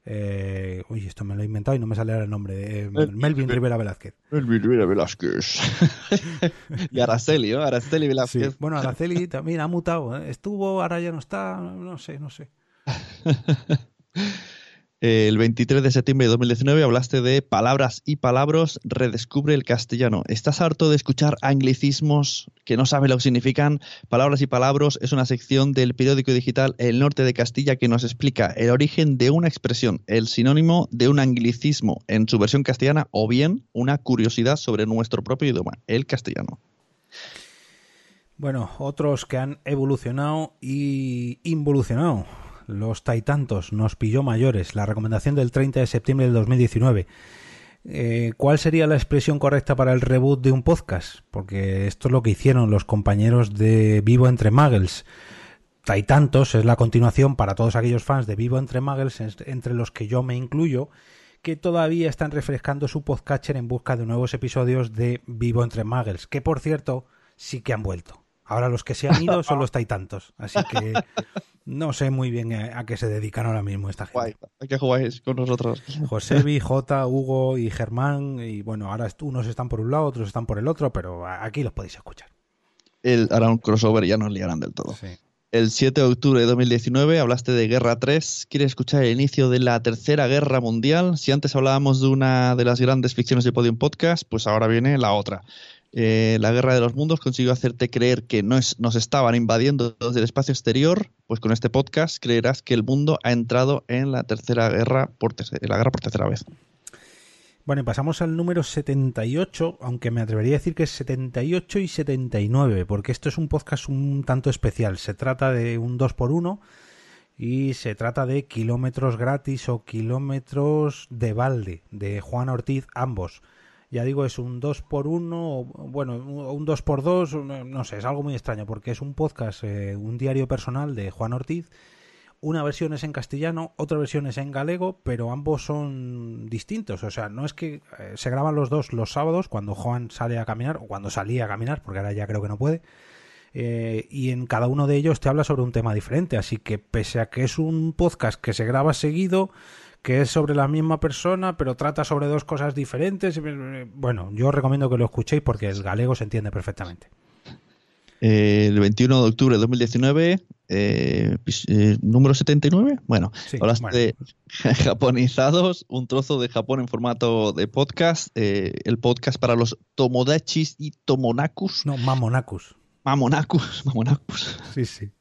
Eh, uy, esto me lo he inventado y no me sale el nombre. Eh, Melvin Rivera Velázquez. Melvin Rivera Velázquez. [LAUGHS] y Araceli, ¿no? Araceli Velázquez. Bueno, Araceli también ha mutado. ¿eh? Estuvo, ahora ya no está, no sé, no sé. [LAUGHS] El 23 de septiembre de 2019 hablaste de palabras y palabras, redescubre el castellano. ¿Estás harto de escuchar anglicismos que no sabes lo que significan? Palabras y palabras es una sección del periódico digital El Norte de Castilla que nos explica el origen de una expresión, el sinónimo de un anglicismo en su versión castellana o bien una curiosidad sobre nuestro propio idioma, el castellano. Bueno, otros que han evolucionado y involucionado los Taitantos nos pilló mayores, la recomendación del 30 de septiembre del 2019. Eh, ¿Cuál sería la expresión correcta para el reboot de un podcast? Porque esto es lo que hicieron los compañeros de Vivo entre Muggles. Taitantos es la continuación para todos aquellos fans de Vivo entre Muggles, entre los que yo me incluyo, que todavía están refrescando su podcatcher en busca de nuevos episodios de Vivo entre Muggles, que por cierto sí que han vuelto. Ahora los que se han ido son los [LAUGHS] Taitantos. Así que No sé muy bien a, qué se dedican ahora mismo esta gente. Guay, ¿a qué jugáis con nosotros? Josebi, [LAUGHS] J, Hugo y Germán. Y bueno, ahora unos están por un lado, otros están por el otro, pero aquí los podéis escuchar. El, hará un crossover y ya nos liarán del todo. El 7 de octubre de 2019 hablaste de Guerra 3. ¿Quieres escuchar el inicio de la Tercera Guerra Mundial? Si antes hablábamos de una de las grandes ficciones de Podium Podcast, pues ahora viene la otra. Eh, la Guerra de los Mundos consiguió hacerte creer que no nos estaban invadiendo desde el espacio exterior, pues con este podcast creerás que el mundo ha entrado en la tercera guerra por, la guerra por tercera vez. Bueno, y pasamos al número 78, aunque me atrevería a decir que es 78 y 79, porque esto es un podcast un tanto especial. Se trata de un 2x1 y se trata de kilómetros gratis o kilómetros de balde, de Juan Ortiz, ambos ya digo, es un 2 por 1 bueno, un 2 por 2 no sé, es algo muy extraño, porque es un podcast, eh, un diario personal de Juan Ortiz, una versión es en castellano, otra versión es en galego, pero ambos son distintos, o sea, no es que eh, se graban los dos los sábados, cuando Juan sale a caminar, o cuando salía a caminar, porque ahora ya creo que no puede, eh, y en cada uno de ellos te habla sobre un tema diferente, así que pese a que es un podcast que se graba seguido, que es sobre la misma persona, pero trata sobre dos cosas diferentes. Bueno, yo recomiendo que lo escuchéis porque el galego se entiende perfectamente. Eh, el 21 de octubre de 2019, eh, eh, número 79. Bueno, hablaste de [LAUGHS] japonizados, un trozo de Japón en formato de podcast, el podcast para los Tomodachis y Tomonakus. No, Mamonakus. Mamonacus, [LAUGHS] Mamonacus. Sí, sí.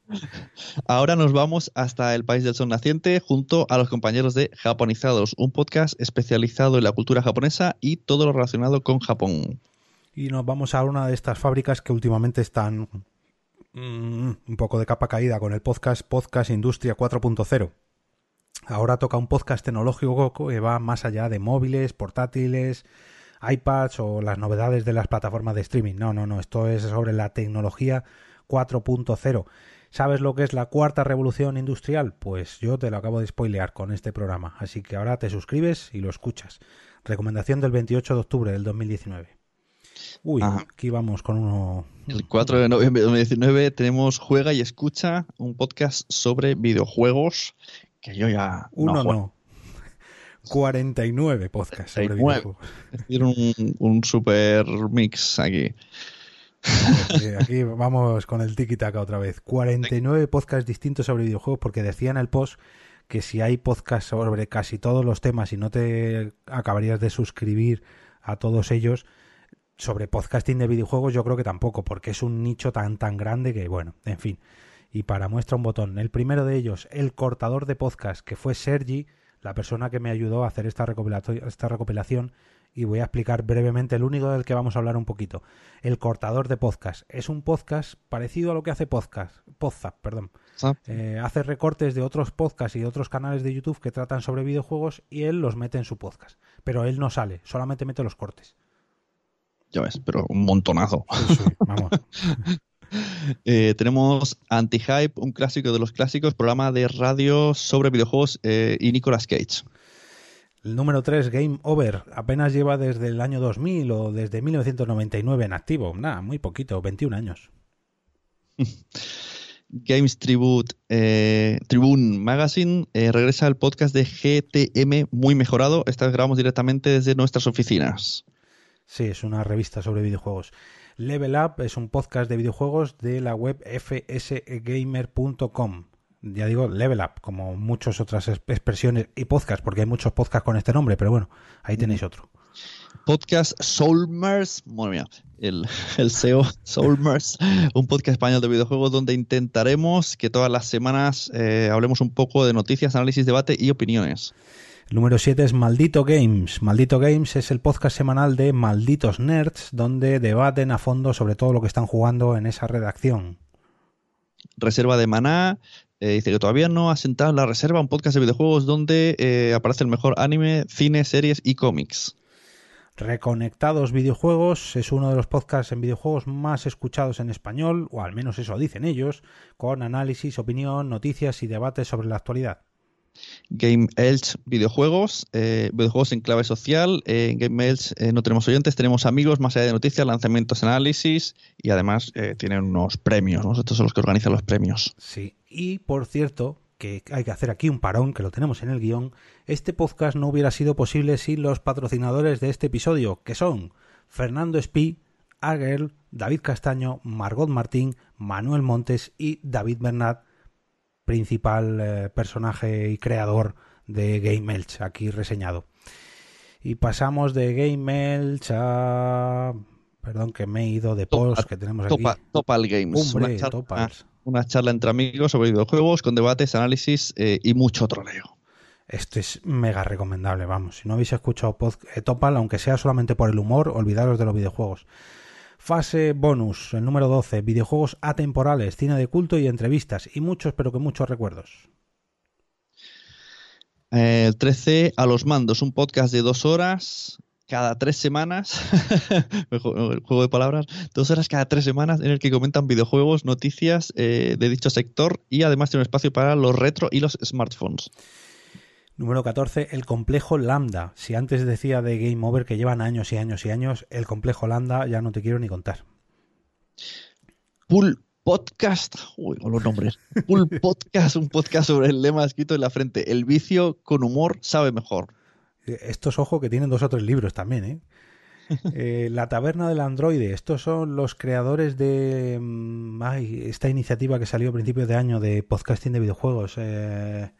Ahora nos vamos hasta el país del sol naciente junto a los compañeros de Japonizados, un podcast especializado en la cultura japonesa y todo lo relacionado con Japón. Y nos vamos a una de estas fábricas que últimamente están mm, un poco de capa caída con el podcast Podcast Industria 4.0. Ahora toca un podcast tecnológico que va más allá de móviles, portátiles, iPads o las novedades de las plataformas de streaming. No, no, no, esto es sobre la tecnología 4.0. ¿Sabes lo que es la cuarta revolución industrial? Pues yo te lo acabo de spoilear con este programa, así que ahora te suscribes y lo escuchas. Recomendación del 28 de octubre del 2019. Uy, aquí vamos con uno. El 4 de noviembre de 2019 tenemos Juega y Escucha, un podcast sobre videojuegos que yo ya. Uno no. 49 podcasts sobre videojuegos. un, un super mix aquí. aquí vamos con el tiki-taka otra vez. 49 podcasts distintos sobre videojuegos porque decía en el post que si hay podcasts sobre casi todos los temas y no te acabarías de suscribir a todos ellos, sobre podcasting de videojuegos yo creo que tampoco, porque es un nicho tan tan grande que bueno, en fin. Y para muestra un botón. El primero de ellos, el cortador de podcast, que fue Sergi, la persona que me ayudó a hacer esta, esta recopilación y voy a explicar brevemente el único del que vamos a hablar un poquito. El cortador de podcast. Es un podcast parecido a lo que hace podcast, Podzap, perdón. Eh, hace recortes de otros podcasts y de otros canales de YouTube que tratan sobre videojuegos y él los mete en su podcast. Pero él no sale, solamente mete los cortes. Ya ves, pero un montonazo. vamos. [LAUGHS] Eh, tenemos Anti-Hype, un clásico de los clásicos, programa de radio sobre videojuegos eh, y Nicolas Cage. El número 3, Game Over, apenas lleva desde el año 2000 o desde 1999 en activo. Nada, muy poquito, 21 años. [LAUGHS] Games Tribute, eh, Tribune Magazine regresa al podcast de GTM muy mejorado. Esta vez grabamos directamente desde nuestras oficinas. Sí, es una revista sobre videojuegos. Level Up es un podcast de videojuegos de la web fsgamer.com. Ya digo, Level Up, como muchas otras expresiones y podcasts, porque hay muchos podcasts con este nombre, pero bueno, ahí tenéis otro. Podcast Soulmers, muy bien, el, el SEO Soulmers, un podcast español de videojuegos donde intentaremos que todas las semanas eh, hablemos un poco de noticias, análisis, debate y opiniones. El número 7 es Maldito Games. Maldito Games es el podcast semanal de Malditos Nerds, donde debaten a fondo sobre todo lo que están jugando en esa redacción. Reserva de Maná. Eh, dice que todavía no ha sentado la reserva un podcast de videojuegos donde eh, aparece el mejor anime, cine, series y cómics. Reconectados Videojuegos es uno de los podcasts en videojuegos más escuchados en español, o al menos eso dicen ellos, con análisis, opinión, noticias y debates sobre la actualidad. Game Elch videojuegos, eh, videojuegos en clave social. Eh, en Game Elch eh, no tenemos oyentes, tenemos amigos, más allá de noticias, lanzamientos, análisis y además tienen unos premios. Estos son los que organizan los premios. Sí, Y, por cierto, que hay que hacer aquí un parón, que lo tenemos en el guion, este podcast no hubiera sido posible sin los patrocinadores de este episodio, que son Fernando Espí, Aguel, David Castaño, Margot Martín, Manuel Montes y David Bernat, principal eh, personaje y creador de Game Elch, aquí reseñado. Y pasamos de Game Elch a... Perdón que me he ido de post que tenemos aquí. Topal Games. una, charla, una, charla, entre amigos sobre videojuegos con debates, análisis eh, y mucho troleo. Esto es mega recomendable, vamos. Si no habéis escuchado eh, Topal, aunque sea solamente por el humor, olvidaros de los videojuegos. Fase bonus, el número 12, videojuegos atemporales, cine de culto y entrevistas, y muchos, pero que muchos recuerdos. El 13, A los Mandos, un podcast de dos horas cada tres semanas, [LAUGHS] juego de palabras, dos horas cada tres semanas en el que comentan videojuegos, noticias eh, de dicho sector y además tiene un espacio para los retro y los smartphones. Número 14, el complejo Lambda. Si antes decía de Game Over que llevan años y años y años, el complejo Lambda ya no te quiero ni contar. Pool Podcast, uy, con los nombres. Pool [LAUGHS] Podcast, un podcast sobre el lema escrito en la frente. El vicio con humor sabe mejor. Eh, estos ojos que tienen dos o tres libros también, ¿eh? [LAUGHS] eh la taberna del androide. Estos son los creadores de mm, esta iniciativa que salió a principios de año de podcasting de videojuegos. Eh,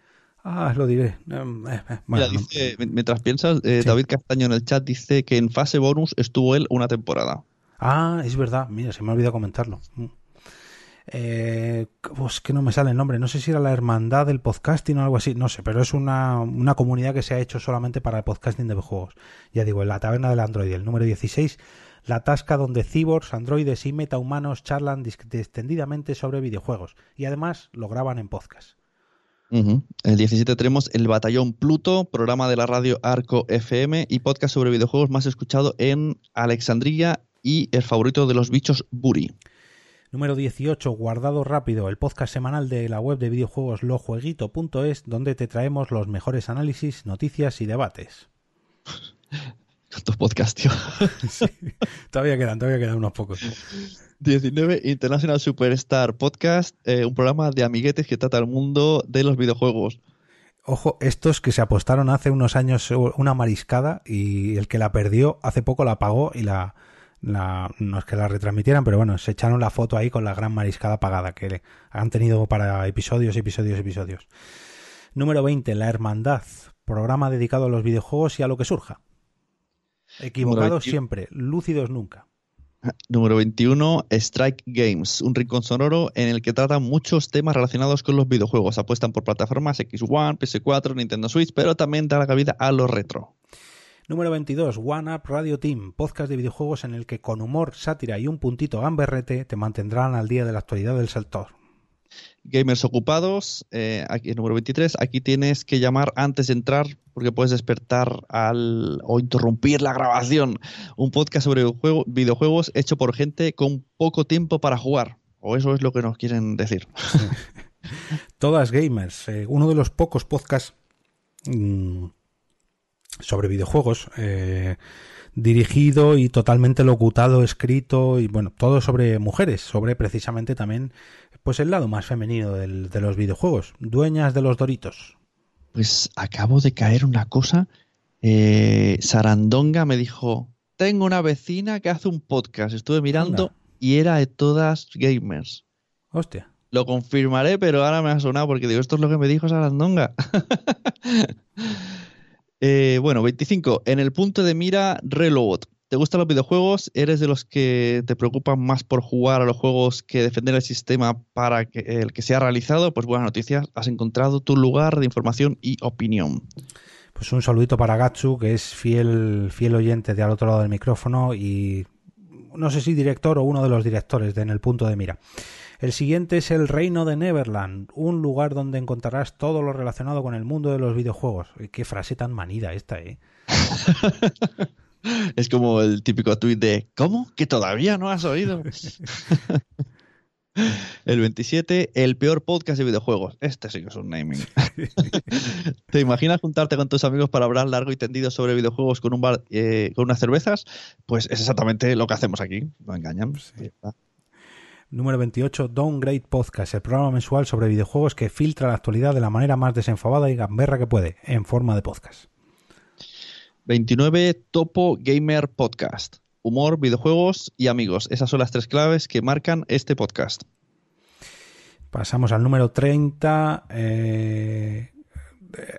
Ah, lo diré. Em, eh, eh, mientras piensas, eh, David Castaño en el chat dice que en fase bonus estuvo él una temporada. Ah, es verdad. Mira, se me ha olvidado comentarlo. Mm. pues que no me sale el nombre. No sé si era la hermandad del podcasting o algo así. No sé, pero es una, una comunidad que se ha hecho solamente para el podcasting de videojuegos. Ya digo, en la taberna del Android, el número 16, la tasca donde cyborgs, androides y metahumanos charlan extendidamente sobre videojuegos. Y además lo graban en podcast. El 17 tenemos el Batallón Pluto, programa de la radio Arco FM y podcast sobre videojuegos más escuchado en Alexandria y el favorito de los bichos Buri. Número 18, Guardado Rápido, el podcast semanal de la web de videojuegos lojueguito.es, donde te traemos los mejores análisis, noticias y debates. [LAUGHS] ¿Cuántos podcasts, tío? [LAUGHS] todavía quedan, todavía quedan unos pocos. 19 International Superstar Podcast, eh, un programa de amiguetes que trata el mundo de los videojuegos. Ojo, estos que se apostaron hace unos años una mariscada y el que la perdió hace poco la pagó y la, no es que la retransmitieran, pero bueno, se echaron la foto ahí con la gran mariscada pagada que han tenido para episodios, episodios, episodios. Número 20, La Hermandad, programa dedicado a los videojuegos y a lo que surja. Equivocados siempre, lúcidos nunca. Número 21, Strike Games, un rincón sonoro en el que tratan muchos temas relacionados con los videojuegos. Apuestan por plataformas X1, PS4, Nintendo Switch, pero también da la cabida a los retro. Número 22, One Up Radio Team, podcast de videojuegos en el que con humor, sátira y un puntito gamberrete te mantendrán al día de la actualidad del sector. Gamers ocupados, eh, aquí número 23, aquí tienes que llamar antes de entrar porque puedes despertar al o interrumpir la grabación. Un podcast sobre videojuegos hecho por gente con poco tiempo para jugar. O eso es lo que nos quieren decir. [LAUGHS] Todas gamers. Eh, uno de los pocos podcasts mm, sobre videojuegos eh, dirigido y totalmente locutado, escrito y bueno, todo sobre mujeres, sobre precisamente también pues el lado más femenino de los videojuegos, dueñas de los doritos. Pues acabo de caer una cosa. Eh, Sarandonga me dijo, tengo una vecina que hace un podcast. Estuve mirando y era de todas gamers. Hostia. Lo confirmaré, pero ahora me ha sonado porque digo, esto es lo que me dijo Sarandonga. [LAUGHS] Eh, bueno, 25. En el punto de mira, Relobot. ¿Te gustan los videojuegos? ¿Eres de los que te preocupan más por jugar a los juegos que defender el sistema para que el que sea realizado? Pues buenas noticias, has encontrado tu lugar de información y opinión. Pues un saludito para Gatsu, que es fiel, fiel oyente de al otro lado del micrófono y no sé si director o uno de los directores de En el punto de mira. El siguiente es el Reino de Neverland, un lugar donde encontrarás todo lo relacionado con el mundo de los videojuegos. Qué frase tan manida esta, ¿eh? [LAUGHS] [LAUGHS] Es como el típico tuit de ¿Cómo? ¿Que todavía no has oído? [LAUGHS] El 27, el peor podcast de videojuegos. Este sí que es un naming. [LAUGHS] ¿Te imaginas juntarte con tus amigos para hablar largo y tendido sobre videojuegos con un bar, eh, con unas cervezas? Pues es exactamente lo que hacemos aquí. No engañan. Número 28, Downgrade Podcast, el programa mensual sobre videojuegos que filtra la actualidad de la manera más desenfadada y gamberra que puede, en forma de podcast. 29, Topo Gamer Podcast. Humor, videojuegos y amigos. Esas son las tres claves que marcan este podcast. Pasamos al número 30. Eh,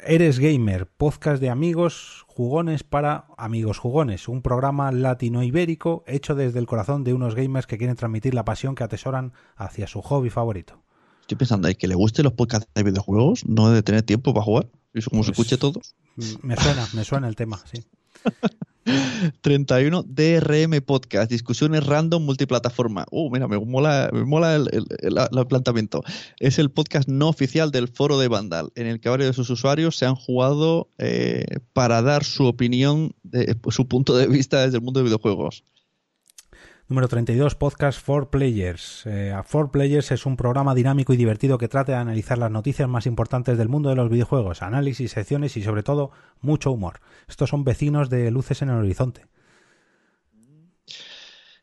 Eres Gamer, podcast de amigos jugones para amigos jugones, un programa latino-ibérico hecho desde el corazón de unos gamers que quieren transmitir la pasión que atesoran hacia su hobby favorito. Estoy pensando, ¿hay que le guste los podcasts de videojuegos? ¿No debe tener tiempo para jugar? ¿Eso como se pues, escuche todos? Me suena, me suena el tema, sí. [LAUGHS] 31 DRM Podcast, discusiones random multiplataforma. Uh, mira, me mola, me mola el, planteamiento. Es el podcast no oficial del foro de Vandal, en el que varios de sus usuarios se han jugado eh, para dar su opinión, su punto de vista desde el mundo de videojuegos. Número 32, Podcast for Players. Eh, for Players es un programa dinámico y divertido que trata de analizar las noticias más importantes del mundo de los videojuegos, análisis, secciones y sobre todo mucho humor. Estos son vecinos de Luces en el Horizonte.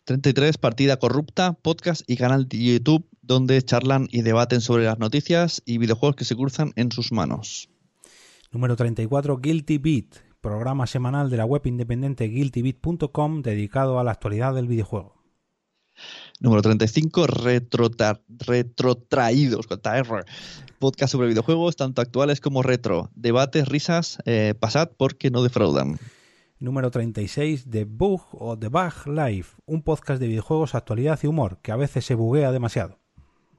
33, Partida Corrupta, podcast y canal de YouTube donde charlan y debaten sobre las noticias y videojuegos que se cruzan en sus manos. Número 34, Guilty Beat, programa semanal de la web independiente guiltybeat.com dedicado a la actualidad del videojuego. Número 35, Retrotraídos, podcast sobre videojuegos, tanto actuales como retro. Debates, risas, eh, pasad porque no defraudan. Número 36, The Bug o The Bug Live, un podcast de videojuegos, actualidad y humor, que a veces se buguea demasiado.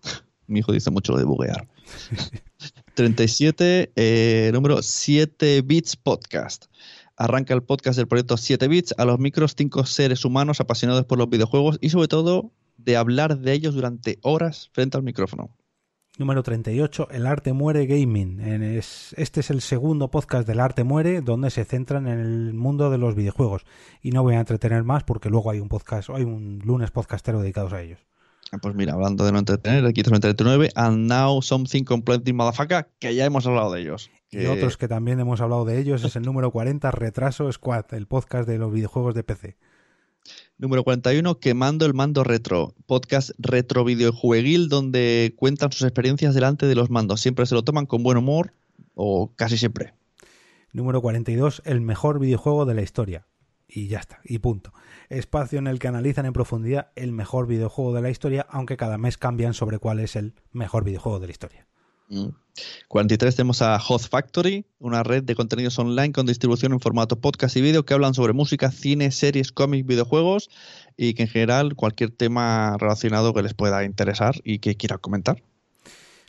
[LAUGHS] Mi hijo dice mucho lo de buguear. [LAUGHS] 37, eh, número 7 Bits Podcast. Arranca el podcast del proyecto 7 Bits a los micros, cinco seres humanos apasionados por los videojuegos y sobre todo de hablar de ellos durante horas frente al micrófono. Número 38, El arte muere gaming. Este es el segundo podcast del arte muere donde se centran en el mundo de los videojuegos. Y no voy a entretener más porque luego hay un podcast, hay un lunes podcastero dedicados a ellos. Ah, pues mira, hablando de no entretener, el 39, And Now Something Completely Motherfucker, que ya hemos hablado de ellos. Y otros que también hemos hablado de ellos es el número 40, Retraso Squad, el podcast de los videojuegos de PC. Número 41, Quemando el Mando Retro, podcast retro videojueguil donde cuentan sus experiencias delante de los mandos. Siempre se lo toman con buen humor o casi siempre. Número 42, El mejor videojuego de la historia. Y ya está, y punto. Espacio en el que analizan en profundidad el mejor videojuego de la historia, aunque cada mes cambian sobre cuál es el mejor videojuego de la historia. 43 tenemos a Host Factory, una red de contenidos online con distribución en formato podcast y vídeo que hablan sobre música, cine, series, cómics, videojuegos y que en general cualquier tema relacionado que les pueda interesar y que quiera comentar.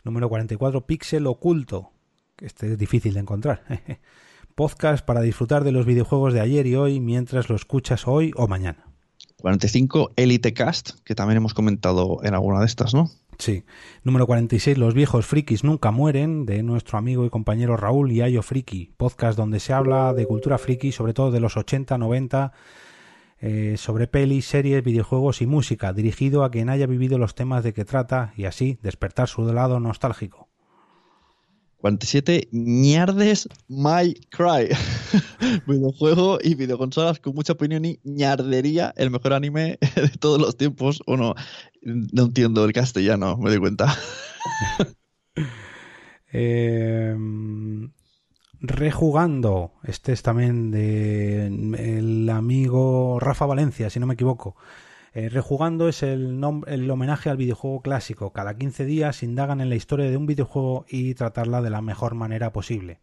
Número 44, Pixel Oculto. Este es difícil de encontrar. [LAUGHS] Podcast para disfrutar de los videojuegos de ayer y hoy mientras lo escuchas hoy o mañana. 45, Elite Cast, que también hemos comentado en alguna de estas, ¿no? Sí. Número 46, Los viejos frikis nunca mueren, de nuestro amigo y compañero Raúl y Ayo Friki, podcast donde se habla de cultura friki, sobre todo de los 80, 90, eh, sobre pelis, series, videojuegos y música, dirigido a quien haya vivido los temas de que trata y así despertar su lado nostálgico. 47, ñardes My Cry. [LAUGHS] Videojuego y videoconsolas con mucha opinión y ñardería, el mejor anime [LAUGHS] de todos los tiempos. O no, no entiendo el castellano, me doy cuenta. [LAUGHS] Em, rejugando, este es también de el amigo Rafa Valencia, si no me equivoco. Eh, rejugando es el, el homenaje al videojuego clásico. Cada 15 días indagan en la historia de un videojuego y tratarla de la mejor manera posible.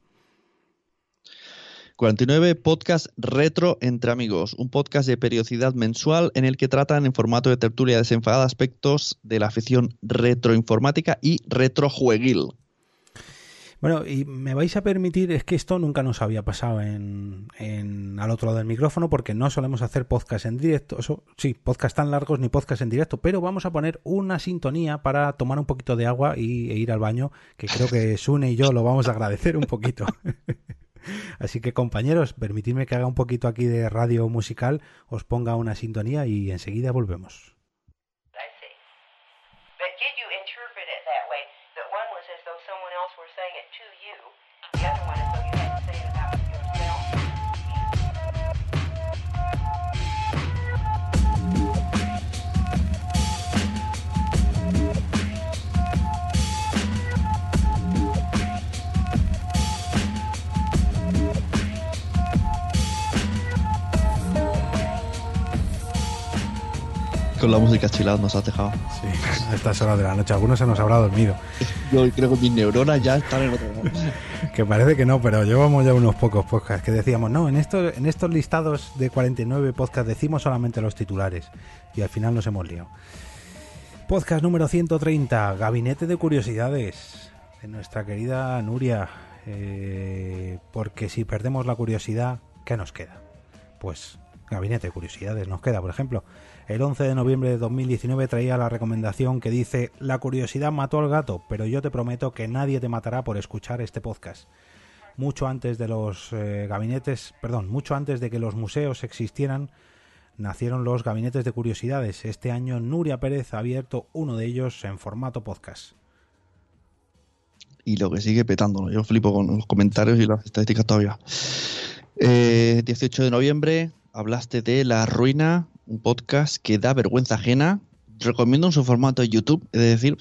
49 Podcast Retro entre amigos, un podcast de periodicidad mensual en el que tratan en formato de tertulia desenfadada aspectos de la afición retroinformática y retrojueguil. Bueno, y me vais a permitir, es que esto nunca nos había pasado en, en al otro lado del micrófono porque no solemos hacer podcast en directo, eso, sí, podcast tan largos ni podcast en directo, pero vamos a poner una sintonía para tomar un poquito de agua y, e ir al baño, que creo que [LAUGHS] Sune y yo lo vamos a agradecer un poquito. [LAUGHS] Así que compañeros, permitidme que haga un poquito aquí de radio musical, os ponga una sintonía y enseguida volvemos. Con la música chilada nos has dejado. Sí, a estas horas de la noche. Algunos se nos habrá dormido. Yo creo que mis neuronas ya están en otro [LAUGHS] Que parece que no, pero llevamos ya unos pocos podcasts que decíamos, no, en estos, en estos listados de 49 podcasts decimos solamente los titulares. Y al final nos hemos liado. Podcast número 130, Gabinete de Curiosidades, de nuestra querida Nuria. Eh, porque si perdemos la curiosidad, ¿qué nos queda? Pues Gabinete de Curiosidades nos queda, por ejemplo. El 11 de noviembre de 2019 traía la recomendación que dice, la curiosidad mató al gato, pero yo te prometo que nadie te matará por escuchar este podcast. Mucho antes de los eh, gabinetes, perdón, mucho antes de que los museos existieran, nacieron los gabinetes de curiosidades. Este año Nuria Pérez ha abierto uno de ellos en formato podcast. Y lo que sigue petándolo. Yo flipo con los comentarios y las estadísticas todavía. 18 eh, de noviembre hablaste de La Ruina, un podcast que da vergüenza ajena. Recomiendo en su formato de YouTube, es decir,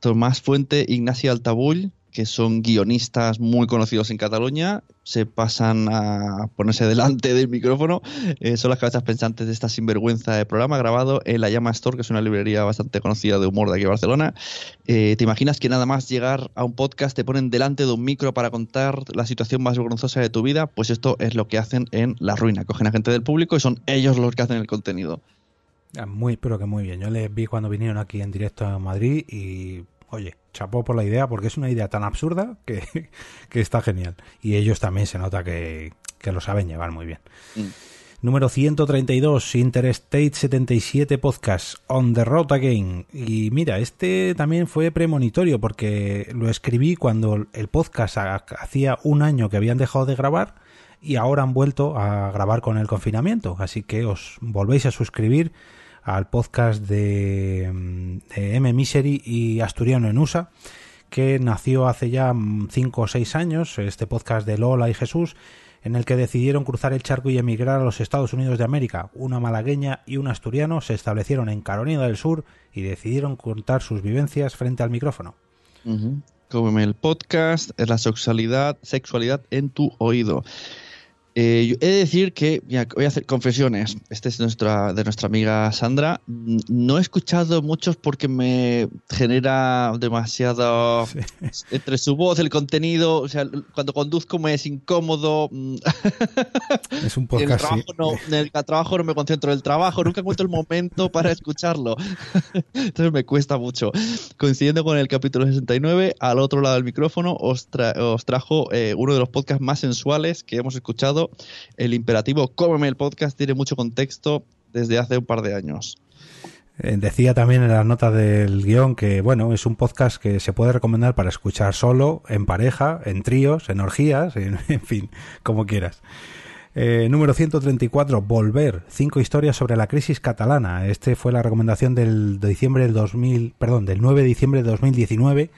Tomás Fuente, Ignacio Altabull, que son guionistas muy conocidos en Cataluña, se pasan a ponerse delante del micrófono. Eh, son las cabezas pensantes de esta sinvergüenza de programa grabado en la Llama Store, que es una librería bastante conocida de humor de aquí de Barcelona. Eh, ¿Te imaginas que nada más llegar a un podcast te ponen delante de un micro para contar la situación más vergonzosa de tu vida? Pues esto es lo que hacen en La Ruina. Cogen a gente del público y son ellos los que hacen el contenido. Ah, muy, pero que muy bien. Yo les vi cuando vinieron aquí en directo a Madrid y oye, chapó por la idea porque es una idea tan absurda que, [LAUGHS] está genial. Y ellos también se nota que, lo saben llevar muy bien. Mm. Número 132, Interstate 77 Podcast, On the Road Again. Y mira, este también fue premonitorio porque lo escribí cuando el podcast hacía un año que habían dejado de grabar y ahora han vuelto a grabar con el confinamiento. Así que os volvéis a suscribir al podcast de, M. Misery y Asturiano en USA, que nació hace ya 5 o 6 años, este podcast de Lola y Jesús, en el que decidieron cruzar el charco y emigrar a los Estados Unidos de América. Una malagueña y un asturiano se establecieron en Carolina del Sur y decidieron contar sus vivencias frente al micrófono. Como el podcast es la sexualidad, sexualidad en tu oído. Eh, he de decir que, voy a hacer confesiones. Este es nuestra, de nuestra amiga Sandra. No he escuchado muchos porque me genera demasiado. [LAUGHS] Entre su voz, el contenido. O sea, cuando conduzco me es incómodo. [LAUGHS] Es un podcast. [LAUGHS] En el, trabajo no, en el trabajo no me concentro en el trabajo. Nunca encuentro el momento para escucharlo. Entonces me cuesta mucho. Coincidiendo con el capítulo 69, al otro lado del micrófono os, os trajo eh, uno de los podcasts más sensuales que hemos escuchado el imperativo cómeme el podcast tiene mucho contexto desde hace un par de años. Eh, decía también en la nota del guion que, bueno, es un podcast que se puede recomendar para escuchar solo, en pareja, en tríos, en orgías, [LAUGHS] en, fin, como quieras. Eh, número 134, Volver, cinco historias sobre la crisis catalana. Este fue la recomendación del diciembre del 2000, perdón, del 9 de diciembre de 2019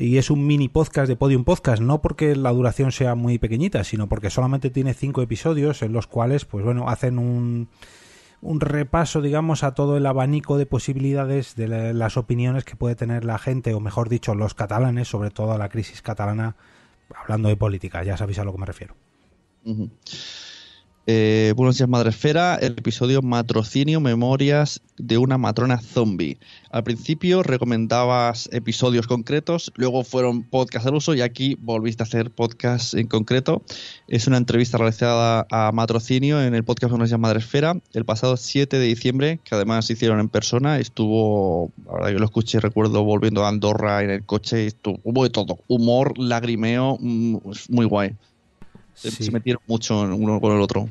y es un mini podcast de Podium Podcast, no porque la duración sea muy pequeñita, sino porque solamente tiene cinco episodios en los cuales, pues bueno, hacen un, un repaso, digamos, a todo el abanico de posibilidades de las opiniones que puede tener la gente, o mejor dicho, los catalanes, sobre todo a la crisis catalana, hablando de política, ya sabéis a lo que me refiero. Eh, buenos días, Madresfera. El episodio Matrocinio Memorias de una matrona zombie. Al principio recomendabas episodios concretos, luego fueron podcasts al uso y aquí volviste a hacer podcast en concreto. Es una entrevista realizada a Matrocinio en el podcast Buenos días, Madresfera el pasado 7 de diciembre, que además hicieron en persona. Estuvo, ahora yo lo escuché, recuerdo volviendo a Andorra en el coche, estuvo, hubo de todo: humor, lagrimeo, mm, muy guay. Se metieron mucho uno con el otro.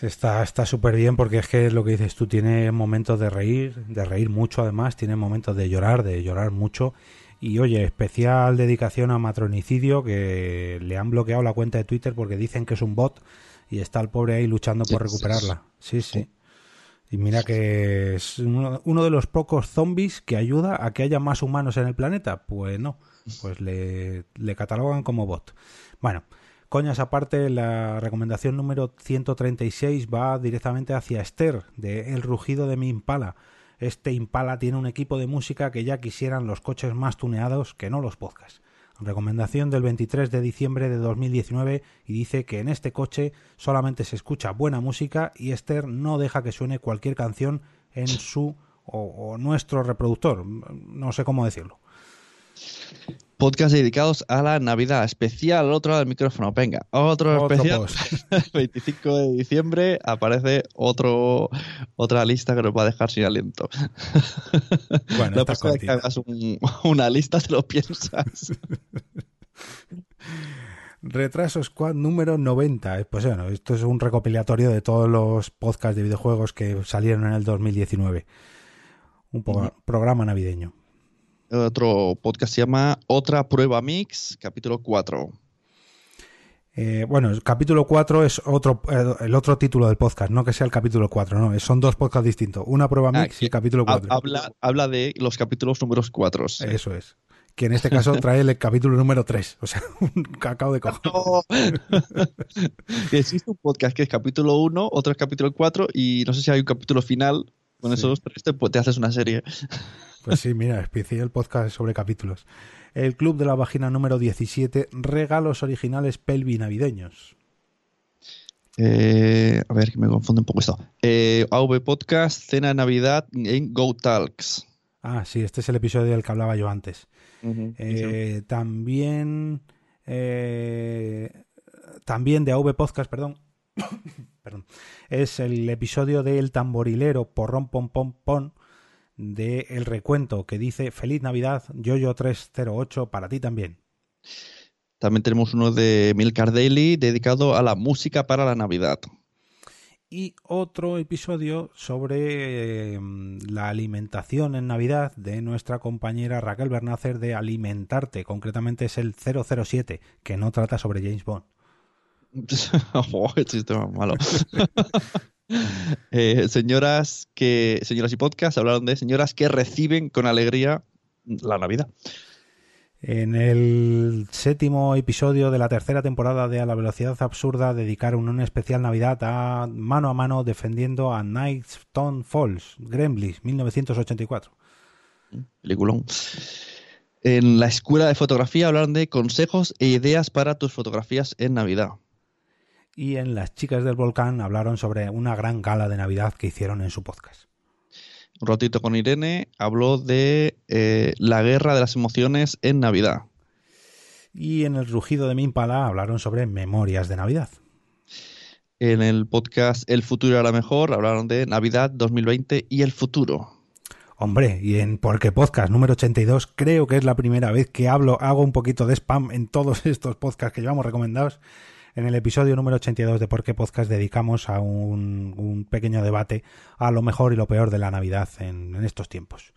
Está súper bien porque es que lo que dices tú tiene momentos de reír, de reír mucho además, tiene momentos de llorar, de llorar mucho. Y oye, especial dedicación a Matronicidio que le han bloqueado la cuenta de Twitter porque dicen que es un bot y está el pobre ahí luchando por recuperarla. Sí, sí. Y mira que es uno, uno, de los pocos zombies que ayuda a que haya más humanos en el planeta. Pues no, pues le, le catalogan como bot. Bueno, Coñas aparte, la recomendación número 136 va directamente hacia Esther, de El rugido de mi Impala. Este Impala tiene un equipo de música que ya quisieran los coches más tuneados que no los podcasts. Recomendación del 23 de diciembre de 2019 y dice que en este coche solamente se escucha buena música y Esther no deja que suene cualquier canción en su o, nuestro reproductor, no sé cómo decirlo. Podcast dedicados a la Navidad, especial al otro lado del micrófono. Venga, otro, especial. 25 [LAUGHS] de diciembre aparece otro otra lista que nos va a dejar sin aliento. [LAUGHS] Bueno, la próxima que hagas una lista te lo piensas. [LAUGHS] Retraso Squad número 90. Pues bueno, esto es un recopilatorio de todos los podcasts de videojuegos que salieron en el 2019. Un programa navideño. Otro podcast se llama Otra Prueba Mix, capítulo 4. Eh, bueno, el capítulo 4 es otro, eh, el otro título del podcast, no que sea el capítulo 4, no, son dos podcasts distintos. Una prueba ah, mix y el capítulo 4. Habla, habla de los capítulos números 4. Eso es que en este caso [LAUGHS] trae el capítulo número 3, o sea, [LAUGHS] un cacao de cojo. [LAUGHS] Existe un podcast que es capítulo 1, otro es capítulo 4 y no sé si hay un capítulo final. Con esos tres te, te haces una serie. [LAUGHS] Pues sí, mira, especial podcast sobre capítulos. El Club de la Vagina número 17, regalos originales pelvi navideños. Eh, a ver, que me confunde un poco esto. Eh, AV Podcast, Cena de Navidad en Go Talks. Ah, sí, este es el episodio del que hablaba yo antes. Eh, también, eh, también de AV Podcast, perdón, perdón, es el episodio del tamborilero porrón pom pom pom de El Recuento que dice Feliz Navidad, Yoyo 308 para ti también. También tenemos uno de Milcar Daily dedicado a la música para la Navidad y otro episodio sobre em, la alimentación en Navidad de nuestra compañera Raquel Bernácer de Alimentarte. Concretamente es el 007, que no trata sobre James Bond. [LAUGHS] oh, chiste más malo. [LAUGHS] Eh, señoras que señoras y podcast hablaron de señoras que reciben con alegría la Navidad. En el séptimo episodio de la tercera temporada de A la Velocidad Absurda dedicaron una especial Navidad a mano a mano defendiendo a Stone Falls, Gremlins, 1984. Peliculón. En la escuela de fotografía hablaron de consejos e ideas para tus fotografías en Navidad. Y en Las chicas del volcán hablaron sobre una gran gala de Navidad que hicieron en su podcast un ratito con Irene, habló de eh, la guerra de las emociones en Navidad. Y en el rugido de Mimpala hablaron sobre memorias de Navidad. En el podcast El futuro era mejor hablaron de Navidad 2020 y el futuro. Hombre, y en Porque Podcast número 82 creo que es la primera vez que hablo, hago un poquito de spam en todos [LAUGHS] estos podcasts que llevamos recomendados en el episodio número 82 de Por qué Podcast dedicamos a un, pequeño debate a lo mejor y lo peor de la Navidad en, estos tiempos.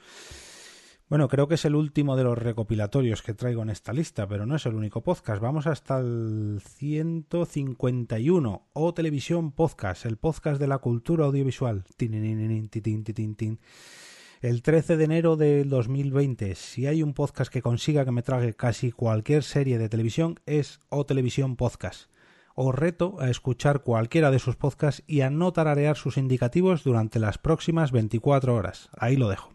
Bueno, creo que es el último de los recopilatorios que traigo en esta lista, pero no es el único podcast. Vamos hasta el 151 o Televisión Podcast, el podcast de la cultura audiovisual. El 13 de enero del 2020, si hay un podcast que consiga que me trague casi cualquier serie de televisión, es O Televisión Podcast os reto a escuchar cualquiera de sus podcasts y a no tararear sus indicativos durante las próximas 24 horas. Ahí lo dejo.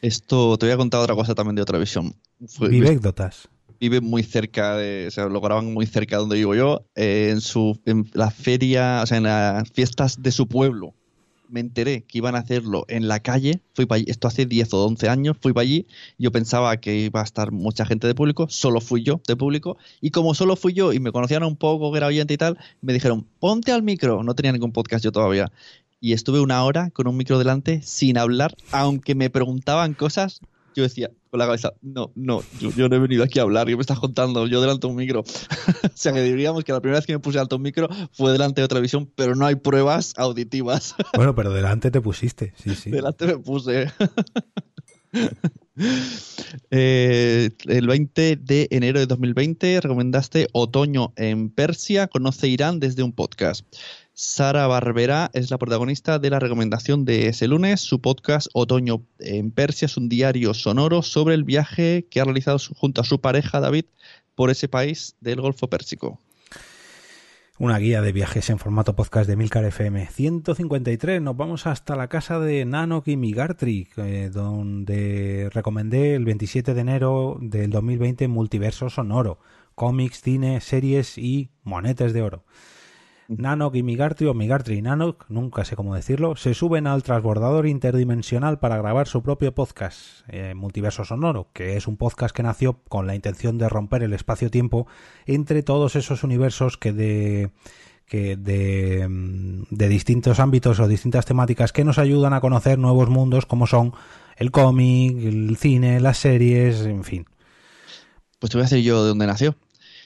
Esto te voy a contar otra cosa también de otra visión. Vivecdotas. Vive muy cerca de, o sea, lo graban muy cerca de donde vivo yo, eh, en su, en la feria, o sea, en las fiestas de su pueblo me enteré que iban a hacerlo en la calle, fui para allí, esto hace 10 o 11 años, fui para allí, yo pensaba que iba a estar mucha gente de público, solo fui yo de público, y como solo fui yo y me conocían un poco, que era oyente y tal, me dijeron, ponte al micro, no tenía ningún podcast yo todavía, y estuve una hora con un micro delante sin hablar, aunque me preguntaban cosas, yo decía con la cabeza, no, no, yo, no he venido aquí a hablar, ¿qué me estás contando? Yo delante de un micro. [LAUGHS] o sea que diríamos que la primera vez que me puse delante de un micro fue delante de otra visión, pero no hay pruebas auditivas. [LAUGHS] bueno, pero delante te pusiste, sí, sí. Delante me puse. [LAUGHS] Eh, el 20 de enero de 2020 recomendaste Otoño en Persia, conoce Irán desde un podcast. Sara Barbera es la protagonista de la recomendación de ese lunes. Su podcast Otoño en Persia es un diario sonoro sobre el viaje que ha realizado junto a su pareja David por ese país del Golfo Pérsico. Una guía de viajes en formato podcast de Milcar FM 153. Nos vamos hasta la casa de Nanok y Migartri, eh, donde recomendé el 27 de enero del 2020 Multiverso Sonoro, cómics, cine, series y monetes de oro. Nanok y Migartri, o Migartri y Nanok, nunca sé cómo decirlo, se suben al transbordador interdimensional para grabar su propio podcast, eh, Multiverso Sonoro, que es un podcast que nació con la intención de romper el espacio-tiempo entre todos esos universos que de que de, de, distintos ámbitos o distintas temáticas que nos ayudan a conocer nuevos mundos como son el cómic, el cine, las series, en fin. Pues te voy a decir yo de dónde nació.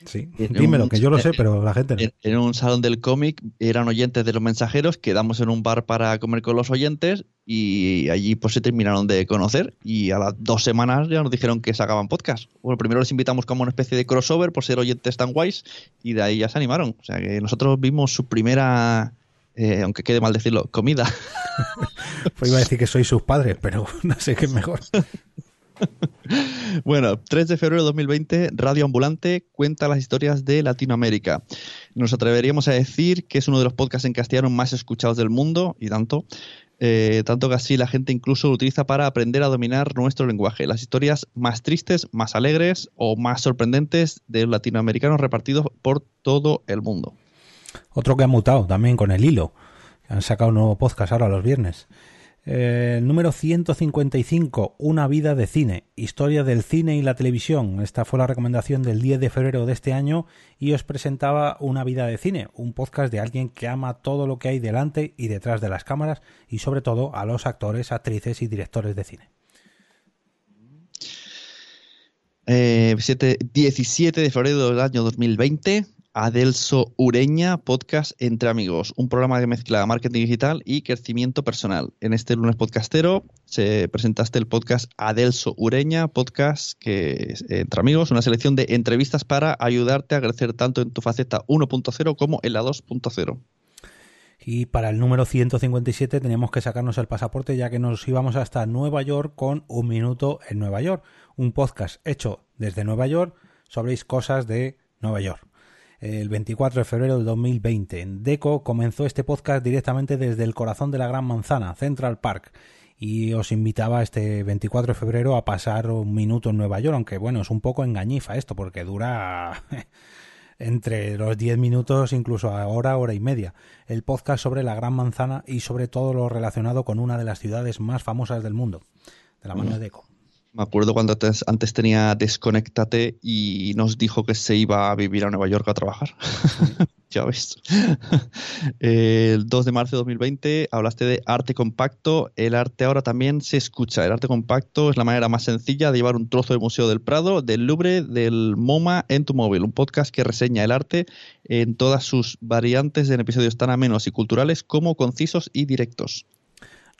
Sí, dímelo, que yo lo sé, pero la gente no. En, un salón del cómic eran oyentes de los mensajeros, quedamos en un bar para comer con los oyentes y allí pues se terminaron de conocer y a las dos semanas ya nos dijeron que sacaban podcast. Bueno, primero les invitamos como una especie de crossover por ser oyentes tan guays y de ahí ya se animaron. O sea que nosotros vimos su primera... Eh, aunque quede mal decirlo, comida. [LAUGHS] pues iba a decir que sois sus padres, pero [LAUGHS] no sé qué es mejor. [LAUGHS] [LAUGHS] bueno, 3 de febrero de 2020, Radio Ambulante cuenta las historias de Latinoamérica. Nos atreveríamos a decir que es uno de los podcasts en castellano más escuchados del mundo, y tanto. Eh, tanto que así la gente incluso lo utiliza para aprender a dominar nuestro lenguaje. Las historias más tristes, más alegres o más sorprendentes de latinoamericanos repartidos por todo el mundo. Otro que ha mutado también con el hilo. Han sacado un nuevo podcast ahora los viernes. Eh, número 155, Una vida de cine, historia del cine y la televisión. Esta fue la recomendación del 10 de febrero de este año y os presentaba Una vida de cine, un podcast de alguien que ama todo lo que hay delante y detrás de las cámaras y sobre todo a los actores, actrices y directores de cine. 17 eh, de febrero del año 2020, Adelso Ureña, podcast Entre Amigos, un programa que mezcla marketing digital y crecimiento personal. En este lunes podcastero se presentaste el podcast Adelso Ureña, podcast que es Entre Amigos, una selección de entrevistas para ayudarte a crecer tanto en tu faceta 1.0 como en la 2.0. Y para el número 157 teníamos que sacarnos el pasaporte ya que nos íbamos hasta Nueva York con Un Minuto en Nueva York, un podcast hecho desde Nueva York sobre cosas de Nueva York el 24 de febrero del 2020. En Deco comenzó este podcast directamente desde el corazón de la Gran Manzana, Central Park. Y os invitaba este 24 de febrero a pasar un minuto en Nueva York, aunque bueno, es un poco engañifa esto, porque dura [LAUGHS] entre los 10 minutos, incluso a hora, hora y media. El podcast sobre la Gran Manzana y sobre todo lo relacionado con una de las ciudades más famosas del mundo, de la mano de Deco. Me acuerdo cuando antes, tenía Desconéctate y nos dijo que se iba a vivir a Nueva York a trabajar. [LAUGHS] ya ves. [LAUGHS] el 2 de marzo de 2020 hablaste de arte compacto. El arte ahora también se escucha. El arte compacto es la manera más sencilla de llevar un trozo del Museo del Prado, del Louvre, del MoMA en tu móvil. Un podcast que reseña el arte en todas sus variantes en episodios tan amenos y culturales como concisos y directos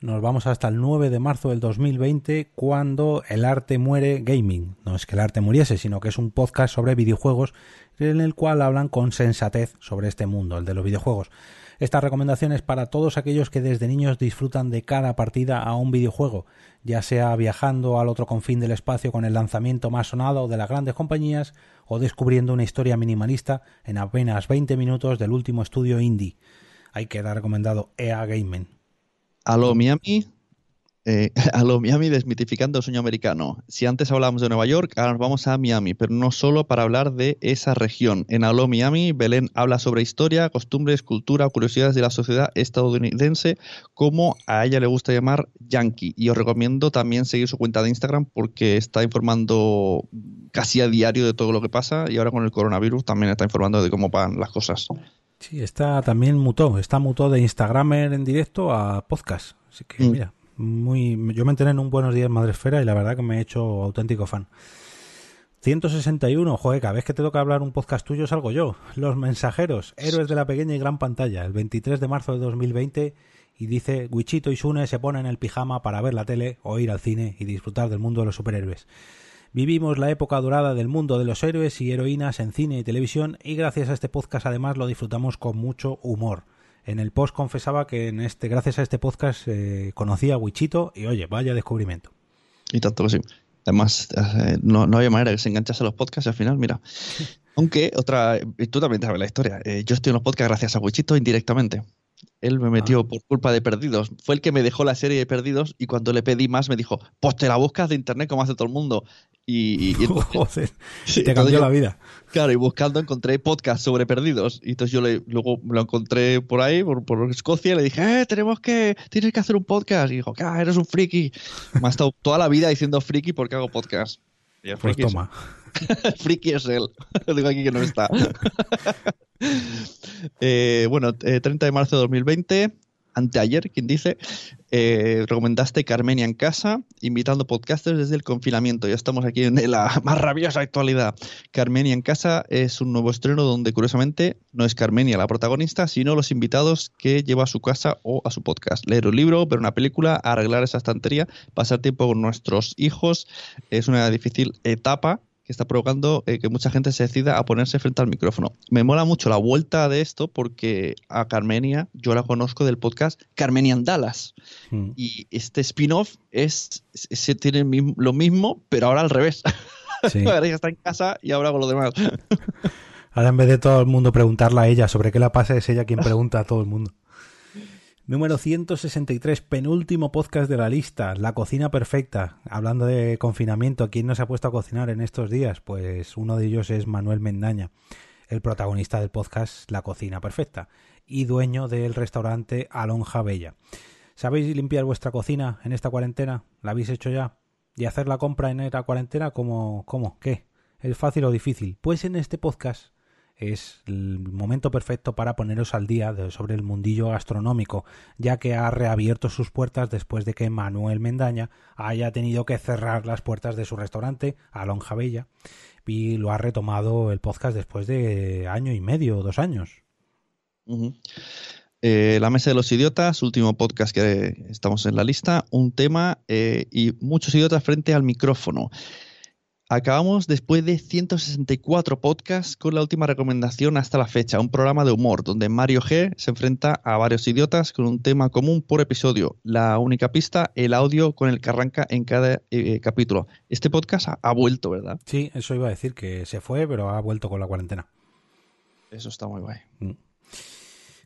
nos vamos hasta el 9 de marzo del 2020 cuando El arte muere gaming. No es que el arte muriese, sino que es un podcast sobre videojuegos en el cual hablan con sensatez sobre este mundo, el de los videojuegos. Esta recomendación es para todos aquellos que desde niños disfrutan de cada partida a un videojuego, ya sea viajando al otro confín del espacio con el lanzamiento más sonado de las grandes compañías o descubriendo una historia minimalista en apenas 20 minutos del último estudio indie. Hay que dar recomendado EA Gaming. Aló Miami, eh, [LAUGHS] Miami desmitificando el sueño americano. Si antes hablábamos de Nueva York, ahora nos vamos a Miami, pero no solo para hablar de esa región. En Aló Miami, Belén habla sobre historia, costumbres, cultura, curiosidades de la sociedad estadounidense, como a ella le gusta llamar yankee. Y os recomiendo también seguir su cuenta de Instagram porque está informando casi a diario de todo lo que pasa y ahora con el coronavirus también está informando de cómo van las cosas. Sí, está también mutó, está mutó de Instagramer en directo a podcast. Así que mm. mira, muy yo me enteré en un Buenos Días Madresfera y la verdad que me he hecho auténtico fan. 161, joder, cada vez que te toca hablar un podcast tuyo salgo yo. Los mensajeros, héroes de la pequeña y gran pantalla, el 23 de marzo de 2020 y dice, Wichito y Sune se ponen el pijama para ver la tele o ir al cine y disfrutar del mundo de los superhéroes. Vivimos la época dorada del mundo de los héroes y heroínas en cine y televisión y gracias a este podcast además lo disfrutamos con mucho humor. En el post confesaba que en este, gracias a este podcast eh, conocía a Wichito y oye, vaya descubrimiento. Y tanto que sí. Además, eh, no, no, había manera que se enganchase a los podcasts y al final, mira. [LAUGHS] Aunque otra, tú también sabes la historia. Eh, yo estoy en los podcasts gracias a Wichito indirectamente. Él me metió ah. por culpa de Perdidos. Fue el que me dejó la serie de Perdidos y cuando le pedí más me dijo, pues te la buscas de internet como hace todo el mundo. Y, [LAUGHS] [LAUGHS] te cambió la vida. Claro, y buscando encontré podcast sobre perdidos. Y entonces yo le, luego lo encontré por ahí, por, por, Escocia, y le dije, eh, tenemos que, tienes que hacer un podcast. Y dijo, ah, eres un friki. Me ha estado toda la vida diciendo friki porque hago podcast. Y pues toma. [LAUGHS] friki es él. Digo aquí que no está. [LAUGHS] Eh, bueno, 30 eh, de marzo de 2020 anteayer, quien dice, eh, recomendaste Carmenia en casa, invitando podcasters desde el confinamiento. Ya estamos aquí en la [LAUGHS] más rabiosa actualidad. Carmenia en casa es un nuevo estreno donde, curiosamente, no es Carmenia la protagonista, sino los invitados que lleva a su casa o a su podcast. Leer un libro, ver una película, arreglar esa estantería, pasar tiempo con nuestros hijos. Es una difícil etapa que está provocando eh, que mucha gente se decida a ponerse frente al micrófono. Me mola mucho la vuelta de esto porque a Carmenia yo la conozco del podcast Carmenian Dallas. Hmm. Y este spin-off es, se tiene lo mismo, pero ahora al revés. [LAUGHS] ahora ya está en casa y ahora con lo demás. [LAUGHS] ahora en vez de todo el mundo preguntarle a ella sobre qué la pasa, es ella quien pregunta a todo el mundo. Número 163, penúltimo podcast de la lista, La cocina perfecta. Hablando de confinamiento, ¿quién no se ha puesto a cocinar en estos días? Pues uno de ellos es Manuel Mendaña, el protagonista del podcast La cocina perfecta y dueño del restaurante Alonja Bella. ¿Sabéis limpiar vuestra cocina en esta cuarentena? ¿La habéis hecho ya? ¿Y hacer la compra en esta cuarentena? ¿Cómo? ¿Cómo? ¿Qué? ¿Es fácil o difícil? Pues en este podcast es el momento perfecto para poneros al día sobre el mundillo gastronómico, ya que ha reabierto sus puertas después de que Manuel Mendaña haya tenido que cerrar las puertas de su restaurante, Alonja Bella, y lo ha retomado el podcast después de año y medio, dos años. Eh, la Mesa de los Idiotas, último podcast que estamos en la lista, un tema eh, y muchos idiotas frente al micrófono. Acabamos después de 164 podcasts con la última recomendación hasta la fecha, un programa de humor donde Mario G se enfrenta a varios idiotas con un tema común por episodio. La única pista, el audio con el que arranca en cada eh, capítulo. Este podcast ha, vuelto, ¿verdad? Sí, eso iba a decir que se fue, pero ha vuelto con la cuarentena. Eso está muy guay. Mm.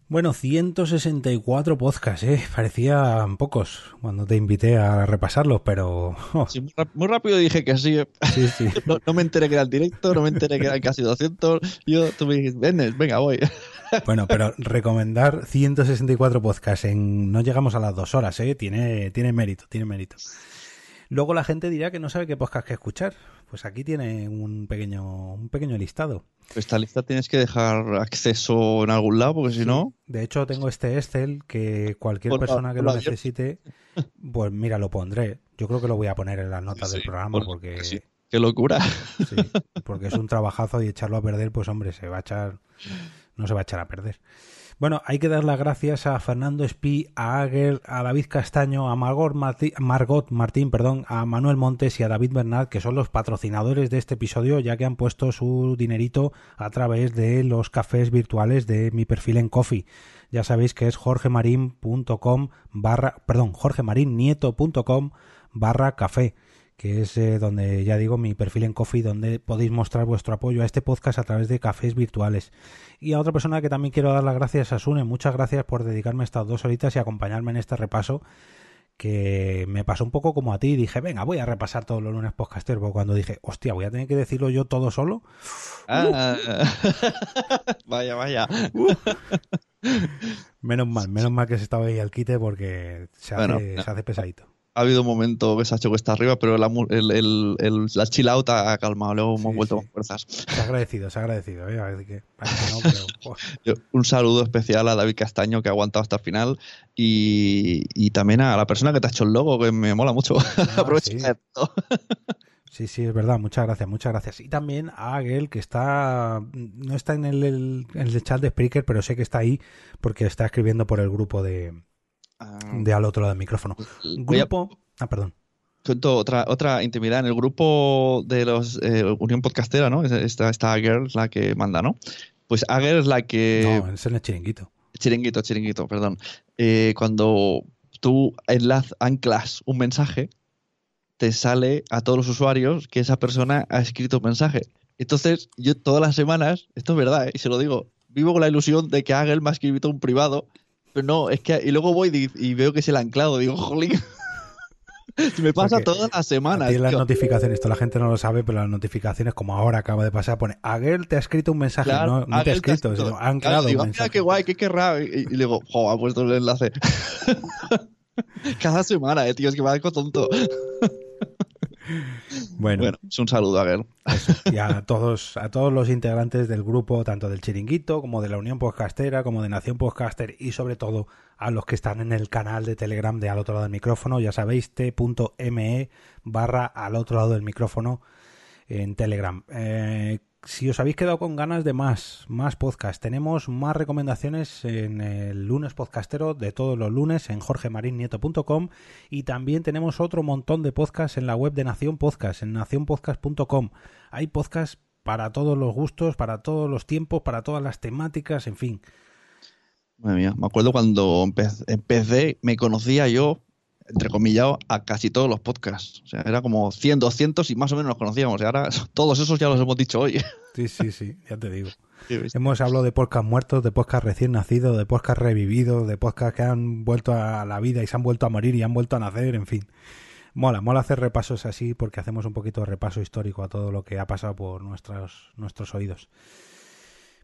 Bueno, 164 podcasts, ¿eh? Parecían pocos cuando te invité a repasarlos, pero... Oh. muy rápido dije que sí. sí, sí. [LAUGHS] no, me enteré que era el directo, no me enteré que eran casi 200. Yo, tú me dijiste, venga, voy. [LAUGHS] Bueno, pero recomendar 164 podcasts en... No llegamos a las dos horas, ¿eh? Tiene, tiene mérito, tiene mérito. Luego la gente dirá que no sabe qué podcast que escuchar. Pues aquí tiene un pequeño, un pequeño listado. Esta lista tienes que dejar acceso en algún lado, porque si no. De hecho, tengo este Excel que cualquier persona que lo necesite, pues mira, lo pondré. Yo creo que lo voy a poner en las notas del programa porque. Qué locura. Sí, porque es un trabajazo y echarlo a perder, pues hombre, se va a echar. No se va a echar a perder. Bueno, hay que dar las gracias a Fernando Espí, a Aguer, a David Castaño, a Margot, Margot Martín, perdón, a Manuel Montes y a David Bernat, que son los patrocinadores de este episodio, ya que han puesto su dinerito a través de los cafés virtuales de mi perfil en Coffee. Ya sabéis que es jorgemarin.com barra, perdón, jorgemarinnieto.com barra café que es eh, donde ya digo mi perfil en Coffee, donde podéis mostrar vuestro apoyo a este podcast a través de cafés virtuales. Y a otra persona que también quiero dar las gracias a Sune, muchas gracias por dedicarme estas dos horitas y acompañarme en este repaso que me pasó un poco como a ti, dije, venga, voy a repasar todos los lunes podcaster, cuando dije, hostia, voy a tener que decirlo yo todo solo. Ah. [LAUGHS] vaya, vaya. menos mal, menos mal que se estaba ahí al quite porque se hace, se hace pesadito ha habido un momento que se ha hecho cuesta arriba, pero la, el, el, la chill out ha calmado, luego hemos vuelto con fuerzas. Se ha agradecido, se ha agradecido. ¿eh? [LAUGHS] un saludo especial a David Castaño que ha aguantado hasta el final y, también a la persona que te ha hecho el logo, que me mola mucho. Ah, [LAUGHS] Aprovecha [LAUGHS] sí. Sí, es verdad, muchas gracias, muchas gracias. Y también a Agel, que está, no está en el, en el chat de Spreaker, pero sé que está ahí porque está escribiendo por el grupo de. De al otro lado del micrófono. Grupo. Ah, perdón. Cuento otra, otra intimidad. En el grupo de los eh, Unión Podcastera, ¿no? Está, está Ager, la que manda, ¿no? Pues Ager es la que. No, es el chiringuito. Chiringuito, chiringuito, perdón. Eh, cuando tú enlaz, anclas un mensaje, te sale a todos los usuarios que esa persona ha escrito un mensaje. Entonces, yo todas las semanas, esto es verdad, ¿eh? y se lo digo, vivo con la ilusión de que Agel me ha escrito un privado pero no, es que. Y luego voy y, veo que es el anclado. Digo, [LAUGHS] jolín. me pasa todas las semanas. Y las notificaciones, esto la gente no lo sabe, pero las notificaciones, como ahora acaba de pasar, pone Aguel te ha escrito un mensaje. no, no te ha escrito, ha anclado un mensaje. qué guay, qué querrá. Y, y, le digo, jo, ha puesto el enlace. [LAUGHS] Cada semana, eh, tío, es que me algo tonto. Bueno, es un saludo a y a todos, a todos los integrantes del grupo, tanto del Chiringuito como de la Unión Podcastera, como de Nación Podcaster y sobre todo a los que están en el canal de Telegram de al otro lado del micrófono. Ya sabéis, t.me barra al otro lado del micrófono en Telegram. Eh, si os habéis quedado con ganas de más, más podcast, tenemos más recomendaciones en el lunes podcastero de todos los lunes en jorgemarinieto.com y también tenemos otro montón de podcasts en la web de Nación Podcast, en nacionpodcast.com. Hay podcasts para todos los gustos, para todos los tiempos, para todas las temáticas, en fin. Madre mía, me acuerdo cuando empecé, me conocía yo entre comillas, a casi todos los podcasts. O sea, era como 100, 200 y más o menos nos conocíamos. Y ahora [LAUGHS] todos esos ya los hemos dicho hoy. [LAUGHS] Sí, sí, sí, ya te digo. hemos hablado de podcast muertos, de podcast recién nacidos, de podcast revividos, de podcast que han vuelto a la vida y se han vuelto a morir y han vuelto a nacer, en fin. Mola, mola hacer repasos así porque hacemos un poquito de repaso histórico a todo lo que ha pasado por nuestros, nuestros oídos.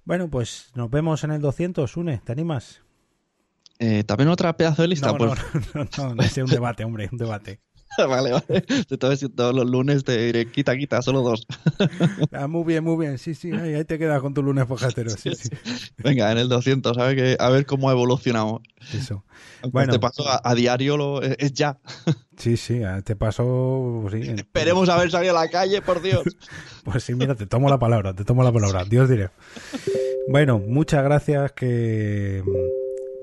Bueno, pues nos vemos en el 200, Une, ¿te animas? Eh, ¿También otra pedazo de lista? No, pues... no, no, no, no, es un debate, hombre, un debate. [LAUGHS] vale, vale. Diciendo todos los lunes te diré, quita, quita, solo dos. [LAUGHS] ah, muy bien, muy bien. Sí, sí, ahí, te quedas con tu lunes pojatero. Sí, sí. Venga, en el 200, a ver, que, a ver cómo ha evolucionado. Eso. Bueno, te paso a, diario, lo, es, ya. [LAUGHS] Sí, sí, te paso. Sí, Esperemos a ver salido a la calle, por Dios. pues sí, mira, te tomo la palabra, te tomo la palabra. Dios diré. Bueno, muchas gracias que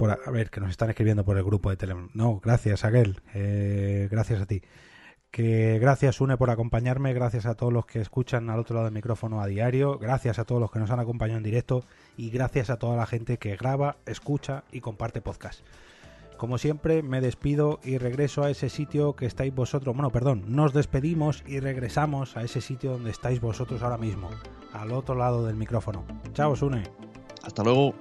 a ver, que nos están escribiendo por el grupo de Telegram. No, gracias, Aguel. Eh, gracias a ti. Que gracias, Une, por acompañarme. Gracias a todos los que escuchan al otro lado del micrófono a diario. Gracias a todos los que nos han acompañado en directo. Y gracias a toda la gente que graba, escucha y comparte podcast. Como siempre, me despido y regreso a ese sitio que estáis vosotros. Bueno, perdón, nos despedimos y regresamos a ese sitio donde estáis vosotros ahora mismo, al otro lado del micrófono. Chao, Sune. Hasta luego.